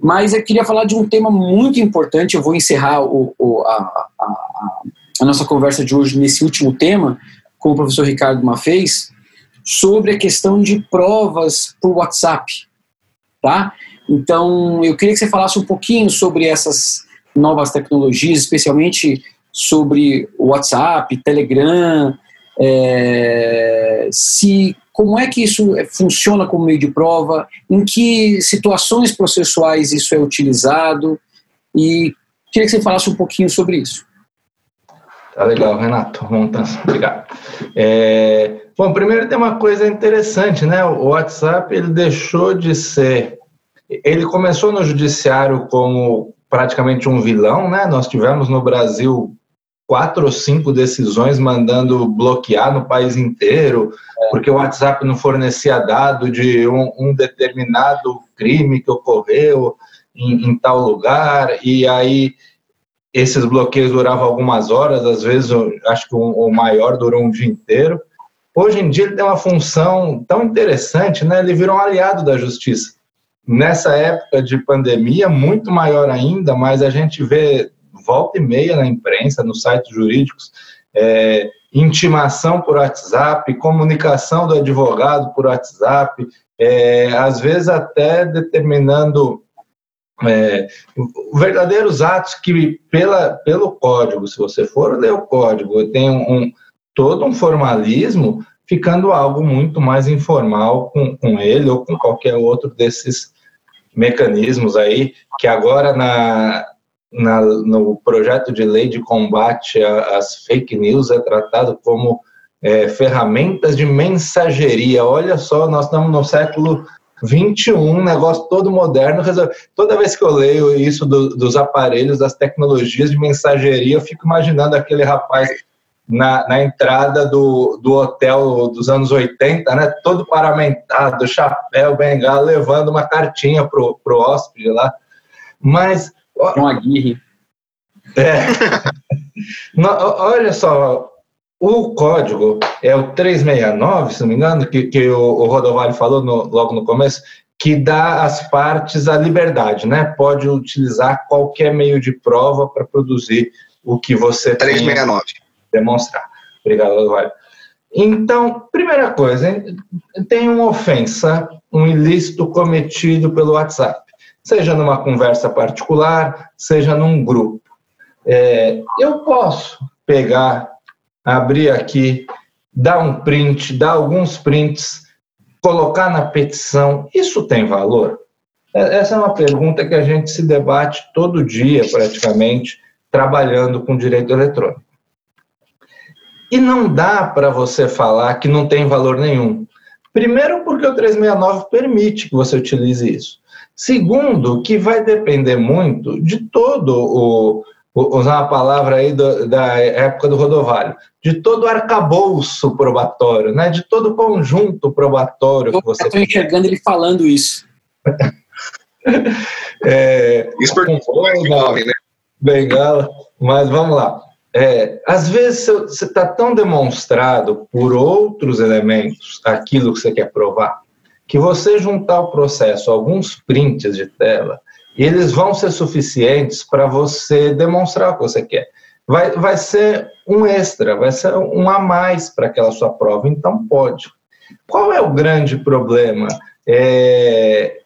Speaker 2: Mas eu queria falar de um tema muito importante, eu vou encerrar o, o, a, a, a, nossa conversa de hoje nesse último tema, com o professor Ricardo Mafez, sobre a questão de provas por WhatsApp, tá? Então, eu queria que você falasse um pouquinho sobre essas novas tecnologias, especialmente sobre WhatsApp, Telegram, é, se como é que isso funciona como meio de prova, em que situações processuais isso é utilizado e queria que você falasse um pouquinho sobre isso.
Speaker 4: Tá legal, Renato. Obrigado. É, bom, primeiro tem uma coisa interessante, né? O WhatsApp ele deixou de ser, ele começou no judiciário como praticamente um vilão, né? Nós tivemos no Brasil quatro ou cinco decisões mandando bloquear no país inteiro, porque o WhatsApp não fornecia dado de um, um determinado crime que ocorreu em, em, tal lugar, e aí esses bloqueios duravam algumas horas, às vezes acho que o, o maior durou um dia inteiro. Hoje em dia ele tem uma função tão interessante, né? ele virou um aliado da justiça. Nessa época de pandemia, muito maior ainda, mas a gente vê volta e meia na imprensa, nos sites jurídicos, é, intimação por WhatsApp, comunicação do advogado por WhatsApp, é, às vezes até determinando é, verdadeiros atos que, pela, pelo código, se você for ler o código, tem um, todo um formalismo, ficando algo muito mais informal com, com ele ou com qualquer outro desses mecanismos aí, que agora na, na, no projeto de lei de combate às fake news é tratado como é, ferramentas de mensageria. Olha só, nós estamos no século 21, negócio todo moderno. Toda vez que eu leio isso do, dos aparelhos, das tecnologias de mensageria, eu fico imaginando aquele rapaz na, na entrada do, do hotel dos anos 80, né? Todo paramentado, chapéu, bengala, levando uma cartinha pro, pro hóspede lá. Mas.
Speaker 2: Com a Aguirre.
Speaker 4: É. olha só, o código é o 369, se não me engano, que, que o, o Rodovalho falou no, logo no começo, que dá às partes a liberdade, né? Pode utilizar qualquer meio de prova para produzir o que você
Speaker 3: 369.
Speaker 4: tem demonstrar. Obrigado, Rodovalho. Então, primeira coisa, tem uma ofensa, um ilícito cometido pelo WhatsApp, seja numa conversa particular, seja num grupo. É, eu posso pegar abrir aqui, dar um print, dar alguns prints, colocar na petição, isso tem valor? É, essa é uma pergunta que a gente se debate todo dia, praticamente, trabalhando com direito eletrônico. E não dá para você falar que não tem valor nenhum. Primeiro, porque o 369 permite que você utilize isso. Segundo, que vai depender muito de todo o, usar uma palavra aí do, da época do Rodovalho, de todo o arcabouço probatório, né? de todo o conjunto probatório
Speaker 2: que você... Estou enxergando ele falando isso.
Speaker 4: é, isso por
Speaker 3: jovem, né?
Speaker 4: Bengala, mas vamos lá. É, às vezes você está tão demonstrado por outros elementos aquilo que você quer provar, que você juntar ao processo alguns prints de tela, eles vão ser suficientes para você demonstrar o que você quer. Vai, vai ser um extra, vai ser um a mais para aquela sua prova, então pode. Qual é o grande problema? É,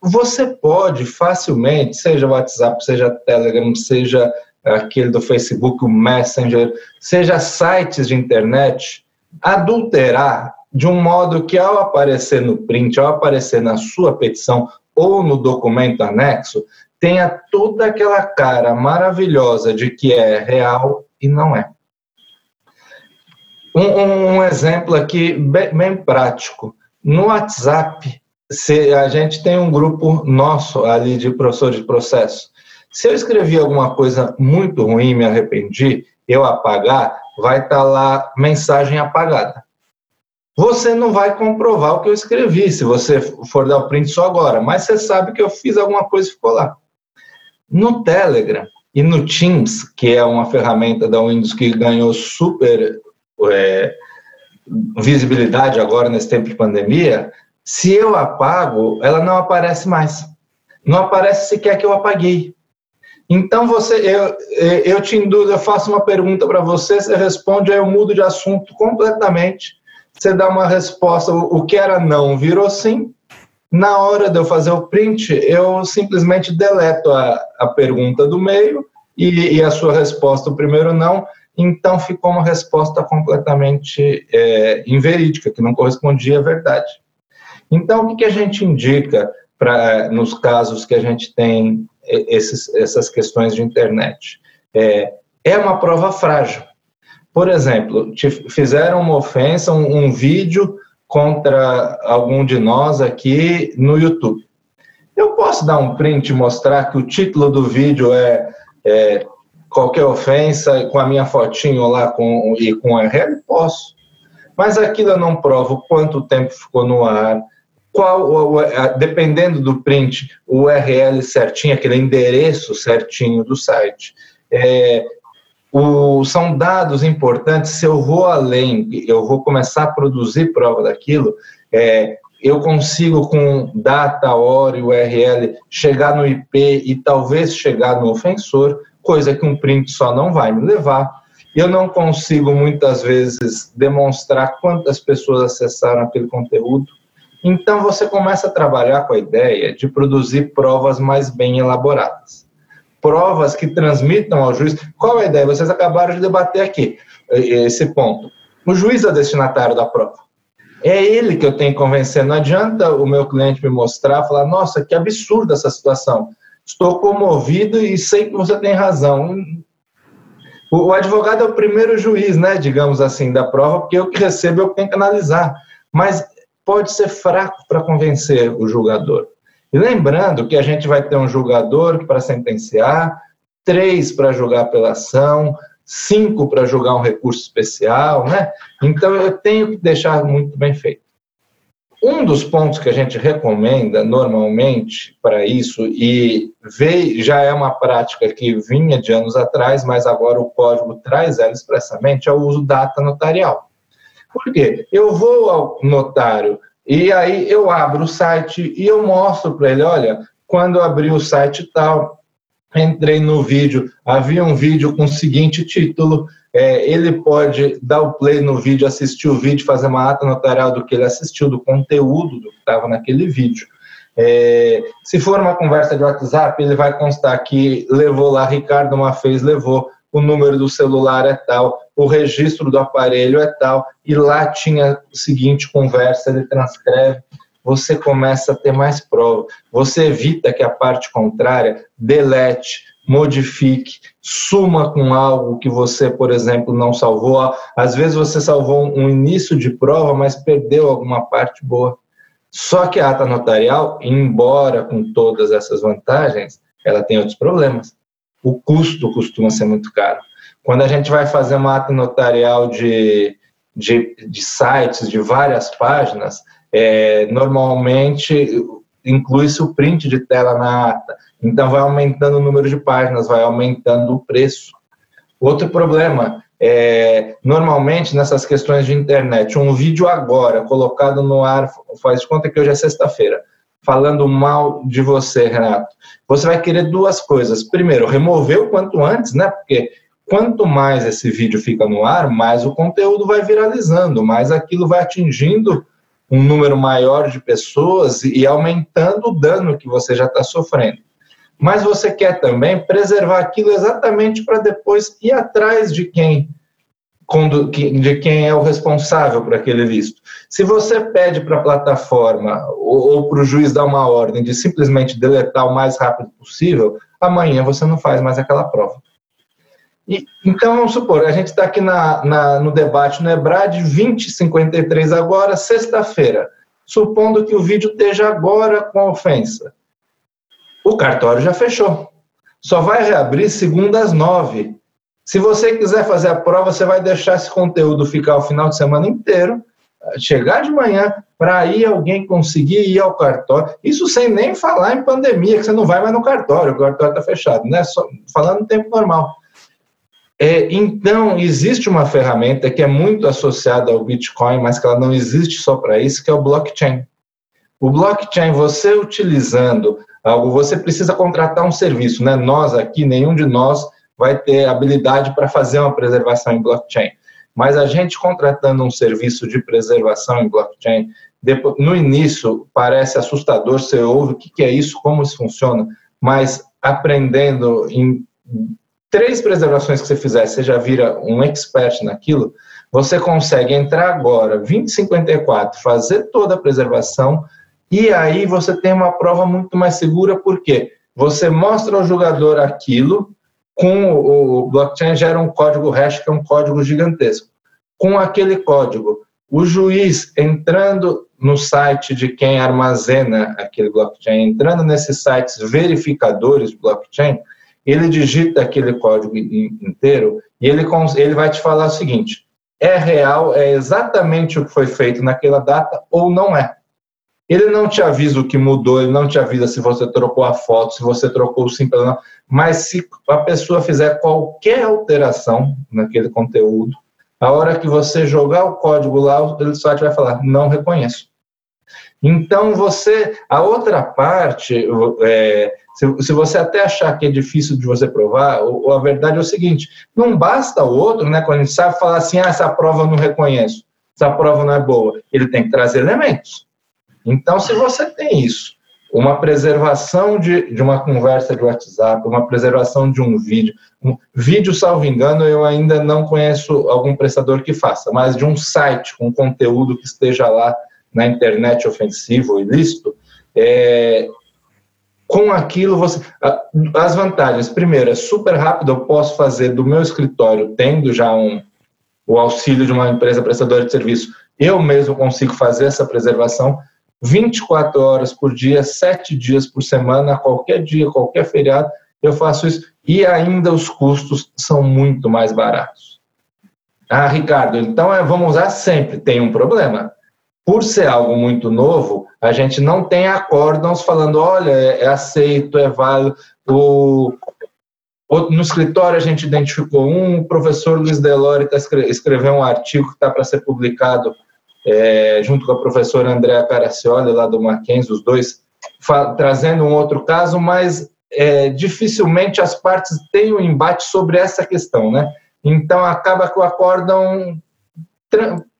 Speaker 4: você pode facilmente, seja WhatsApp, seja Telegram, seja aquele do Facebook, o Messenger, seja sites de internet, adulterar de um modo que ao aparecer no print, ao aparecer na sua petição ou no documento anexo tenha toda aquela cara maravilhosa de que é real e não é. Um, um exemplo aqui bem, bem, prático. No WhatsApp, se a gente tem um grupo nosso ali de professor de processo. Se eu escrevi alguma coisa muito ruim, me arrependi, eu apagar, vai estar tá lá mensagem apagada você não vai comprovar o que eu escrevi, se você for dar o print só agora, mas você sabe que eu fiz alguma coisa e ficou lá. No Telegram e no Teams, que é uma ferramenta da Windows que ganhou super é, visibilidade agora nesse tempo de pandemia, se eu apago, ela não aparece mais. Não aparece sequer que eu apaguei. Então você, eu, eu te induzo, eu faço uma pergunta para você, você responde, aí eu mudo de assunto completamente você dá uma resposta, o que era não virou sim. Na hora de eu fazer o print, eu simplesmente deleto a, a pergunta do meio e, e a sua resposta, o primeiro não, então ficou uma resposta completamente é, inverídica, que não correspondia à verdade. Então, o que, que a gente indica para nos casos que a gente tem esses, essas questões de internet? É, é uma prova frágil. Por exemplo, te fizeram uma ofensa, um, um vídeo contra algum de nós aqui no YouTube. Eu posso dar um print e mostrar que o título do vídeo é, é qualquer ofensa com a minha fotinho lá com, e com URL? Posso. Mas aquilo eu não provo quanto tempo ficou no ar, qual, dependendo do print, o URL certinho, aquele endereço certinho do site. É, o, são dados importantes. Se eu vou além, eu vou começar a produzir prova daquilo, é, eu consigo com data, hora e URL chegar no IP e talvez chegar no ofensor, coisa que um print só não vai me levar. Eu não consigo muitas vezes demonstrar quantas pessoas acessaram aquele conteúdo. Então você começa a trabalhar com a ideia de produzir provas mais bem elaboradas provas que transmitam ao juiz. Qual é a ideia? Vocês acabaram de debater aqui esse ponto. O juiz é destinatário da prova. É ele que eu tenho que convencer. Não adianta o meu cliente me mostrar, falar: nossa, que absurda essa situação. Estou comovido e sei que você tem razão. O advogado é o primeiro juiz, né, digamos assim, da prova, porque eu que recebo, eu tenho que analisar. Mas pode ser fraco para convencer o julgador. E lembrando que a gente vai ter um julgador para sentenciar, três para julgar pela ação, cinco para jogar um recurso especial, né? Então eu tenho que deixar muito bem feito. Um dos pontos que a gente recomenda normalmente para isso, e veio, já é uma prática que vinha de anos atrás, mas agora o código traz ela expressamente, é o uso data notarial. Por quê? Eu vou ao notário e aí eu abro o site e eu mostro para ele, olha, quando eu abri o site tal, entrei no vídeo, havia um vídeo com o seguinte título, é, ele pode dar o play no vídeo, assistir o vídeo, fazer uma ata notarial do que ele assistiu, do conteúdo do que estava naquele vídeo. É, se for uma conversa de WhatsApp, ele vai constar que levou lá, Ricardo uma fez, levou, o número do celular é tal, o registro do aparelho é tal, e lá tinha o seguinte conversa, ele transcreve, você começa a ter mais prova. Você evita que a parte contrária delete, modifique, suma com algo que você, por exemplo, não salvou. Às vezes você salvou um início de prova, mas perdeu alguma parte boa. Só que a ata notarial, embora com todas essas vantagens, ela tem outros problemas. O custo costuma ser muito caro. Quando a gente vai fazer uma ata notarial de, de, de sites, de várias páginas, é, normalmente inclui-se o print de tela na ata. Então, vai aumentando o número de páginas, vai aumentando o preço. Outro problema é, normalmente nessas questões de internet, um vídeo agora colocado no ar, faz conta que hoje é sexta-feira, falando mal de você, Renato. Você vai querer duas coisas. Primeiro, remover o quanto antes, né? Porque quanto mais esse vídeo fica no ar, mais o conteúdo vai viralizando, mais aquilo vai atingindo um número maior de pessoas e aumentando o dano que você já está sofrendo. Mas você quer também preservar aquilo exatamente para depois ir atrás de quem de quem é o responsável por aquele visto. Se você pede para a plataforma ou, ou para o juiz dar uma ordem de simplesmente deletar o mais rápido possível, amanhã você não faz mais aquela prova. E, então, vamos supor, a gente está aqui na, na, no debate no EBRAD, 2053 agora, sexta-feira. Supondo que o vídeo esteja agora com a ofensa. O cartório já fechou. Só vai reabrir segunda às nove. Se você quiser fazer a prova, você vai deixar esse conteúdo ficar o final de semana inteiro, chegar de manhã, para aí alguém conseguir ir ao cartório. Isso sem nem falar em pandemia, que você não vai mais no cartório, o cartório está fechado, né? Só, falando no tempo normal. É, então, existe uma ferramenta que é muito associada ao Bitcoin, mas que ela não existe só para isso, que é o blockchain. O blockchain, você utilizando algo, você precisa contratar um serviço, né? Nós aqui, nenhum de nós vai ter habilidade para fazer uma preservação em blockchain. Mas a gente contratando um serviço de preservação em blockchain, depois, no início parece assustador, você ouve o que, que é isso, como isso funciona, mas aprendendo em três preservações que você fizer, você já vira um expert naquilo, você consegue entrar agora, 2054, fazer toda a preservação, e aí você tem uma prova muito mais segura, porque você mostra ao jogador aquilo, com o blockchain gera um código hash, que é um código gigantesco. Com aquele código, o juiz entrando no site de quem armazena aquele blockchain, entrando nesses sites verificadores blockchain, ele digita aquele código inteiro e ele, ele vai te falar o seguinte: é real, é exatamente o que foi feito naquela data ou não é. Ele não te avisa o que mudou, ele não te avisa se você trocou a foto, se você trocou o simples não, mas se a pessoa fizer qualquer alteração naquele conteúdo, a hora que você jogar o código lá, ele só vai falar, não reconheço. Então, você, a outra parte, é, se, se, você até achar que é difícil de você provar, ou, a verdade é o seguinte: não basta o outro, né, quando a gente sabe falar assim, ah, essa prova eu não reconheço, essa prova não é boa. Ele tem que trazer elementos. Então, se você tem isso, uma preservação de, de uma conversa de WhatsApp, uma preservação de um vídeo, um vídeo, salvo engano, eu ainda não conheço algum prestador que faça, mas de um site com conteúdo que esteja lá na internet ofensivo, ilícito, é, com aquilo você. As vantagens, primeiro, é super rápido, eu posso fazer do meu escritório, tendo já um, o auxílio de uma empresa prestadora de serviço, eu mesmo consigo fazer essa preservação 24 horas por dia, 7 dias por semana, qualquer dia, qualquer feriado, eu faço isso, e ainda os custos são muito mais baratos. Ah, Ricardo, então é, vamos usar sempre, tem um problema. Por ser algo muito novo, a gente não tem acórdãos falando, olha, é, é aceito, é válido. O, no escritório a gente identificou um, o professor Luiz Delore tá, escreveu um artigo que está para ser publicado é, junto com a professora Andréa Caracioli, lá do Mackenzie, os dois, trazendo um outro caso, mas é, dificilmente as partes têm um embate sobre essa questão, né? Então acaba que o acórdão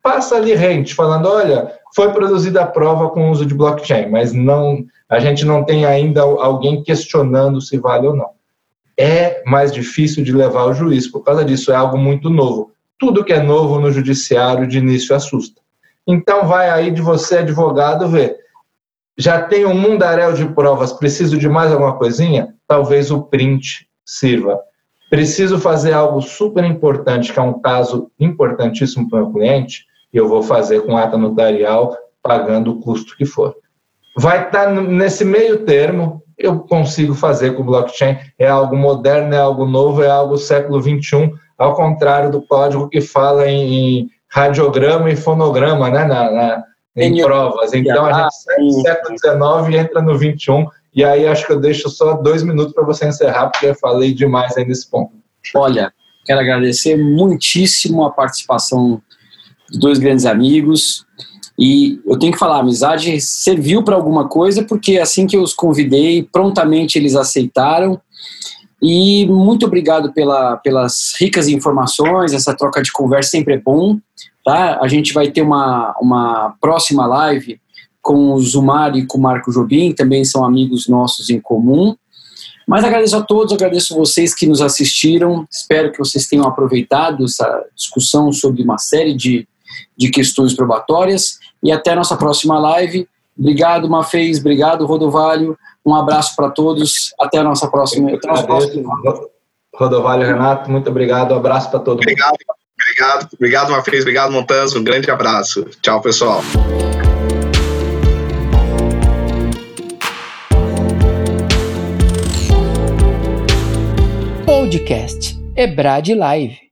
Speaker 4: passa ali rente, falando, olha, foi produzida a prova com uso de blockchain, mas não, a gente não tem ainda alguém questionando se vale ou não. É mais difícil de levar ao juiz, por causa disso é algo muito novo. Tudo que é novo no judiciário de início assusta. Então vai aí de você, advogado, ver. Já tem um mundaréu de provas, preciso de mais alguma coisinha? Talvez o print sirva. Preciso fazer algo super importante, que é um caso importantíssimo para o meu cliente, e eu vou fazer com ata notarial, pagando o custo que for. Vai estar tá nesse meio termo, eu consigo fazer com blockchain. É algo moderno, é algo novo, é algo século XXI, ao contrário do código que fala em radiograma e fonograma, né, na, na em provas. Então a gente sai do século XIX e entra no XXI, e aí acho que eu deixo só dois minutos para você encerrar, porque eu falei demais aí nesse ponto.
Speaker 2: Olha, quero agradecer muitíssimo a participação dois grandes amigos. E eu tenho que falar, a amizade serviu para alguma coisa, porque assim que eu os convidei, prontamente eles aceitaram. E muito obrigado pela, pelas ricas informações, essa troca de conversa sempre é bom. Tá? A gente vai ter uma, uma próxima live com o Zumar e com o Marco Jobim, também são amigos nossos em comum. Mas agradeço a todos, agradeço vocês que nos assistiram. Espero que vocês tenham aproveitado essa discussão sobre uma série de, de questões probatórias. E até a nossa próxima live. Obrigado, Mafez. Obrigado, Rodovalho. Um abraço para todos. Até a nossa próxima. Até nosso próximo.
Speaker 4: Rodovalho, Renato, muito obrigado. Um abraço para todo
Speaker 3: obrigado, mundo. Obrigado, obrigado uma vez, obrigado, Montanz. Um grande abraço. Tchau, pessoal.
Speaker 5: Podcast Ebrad Live.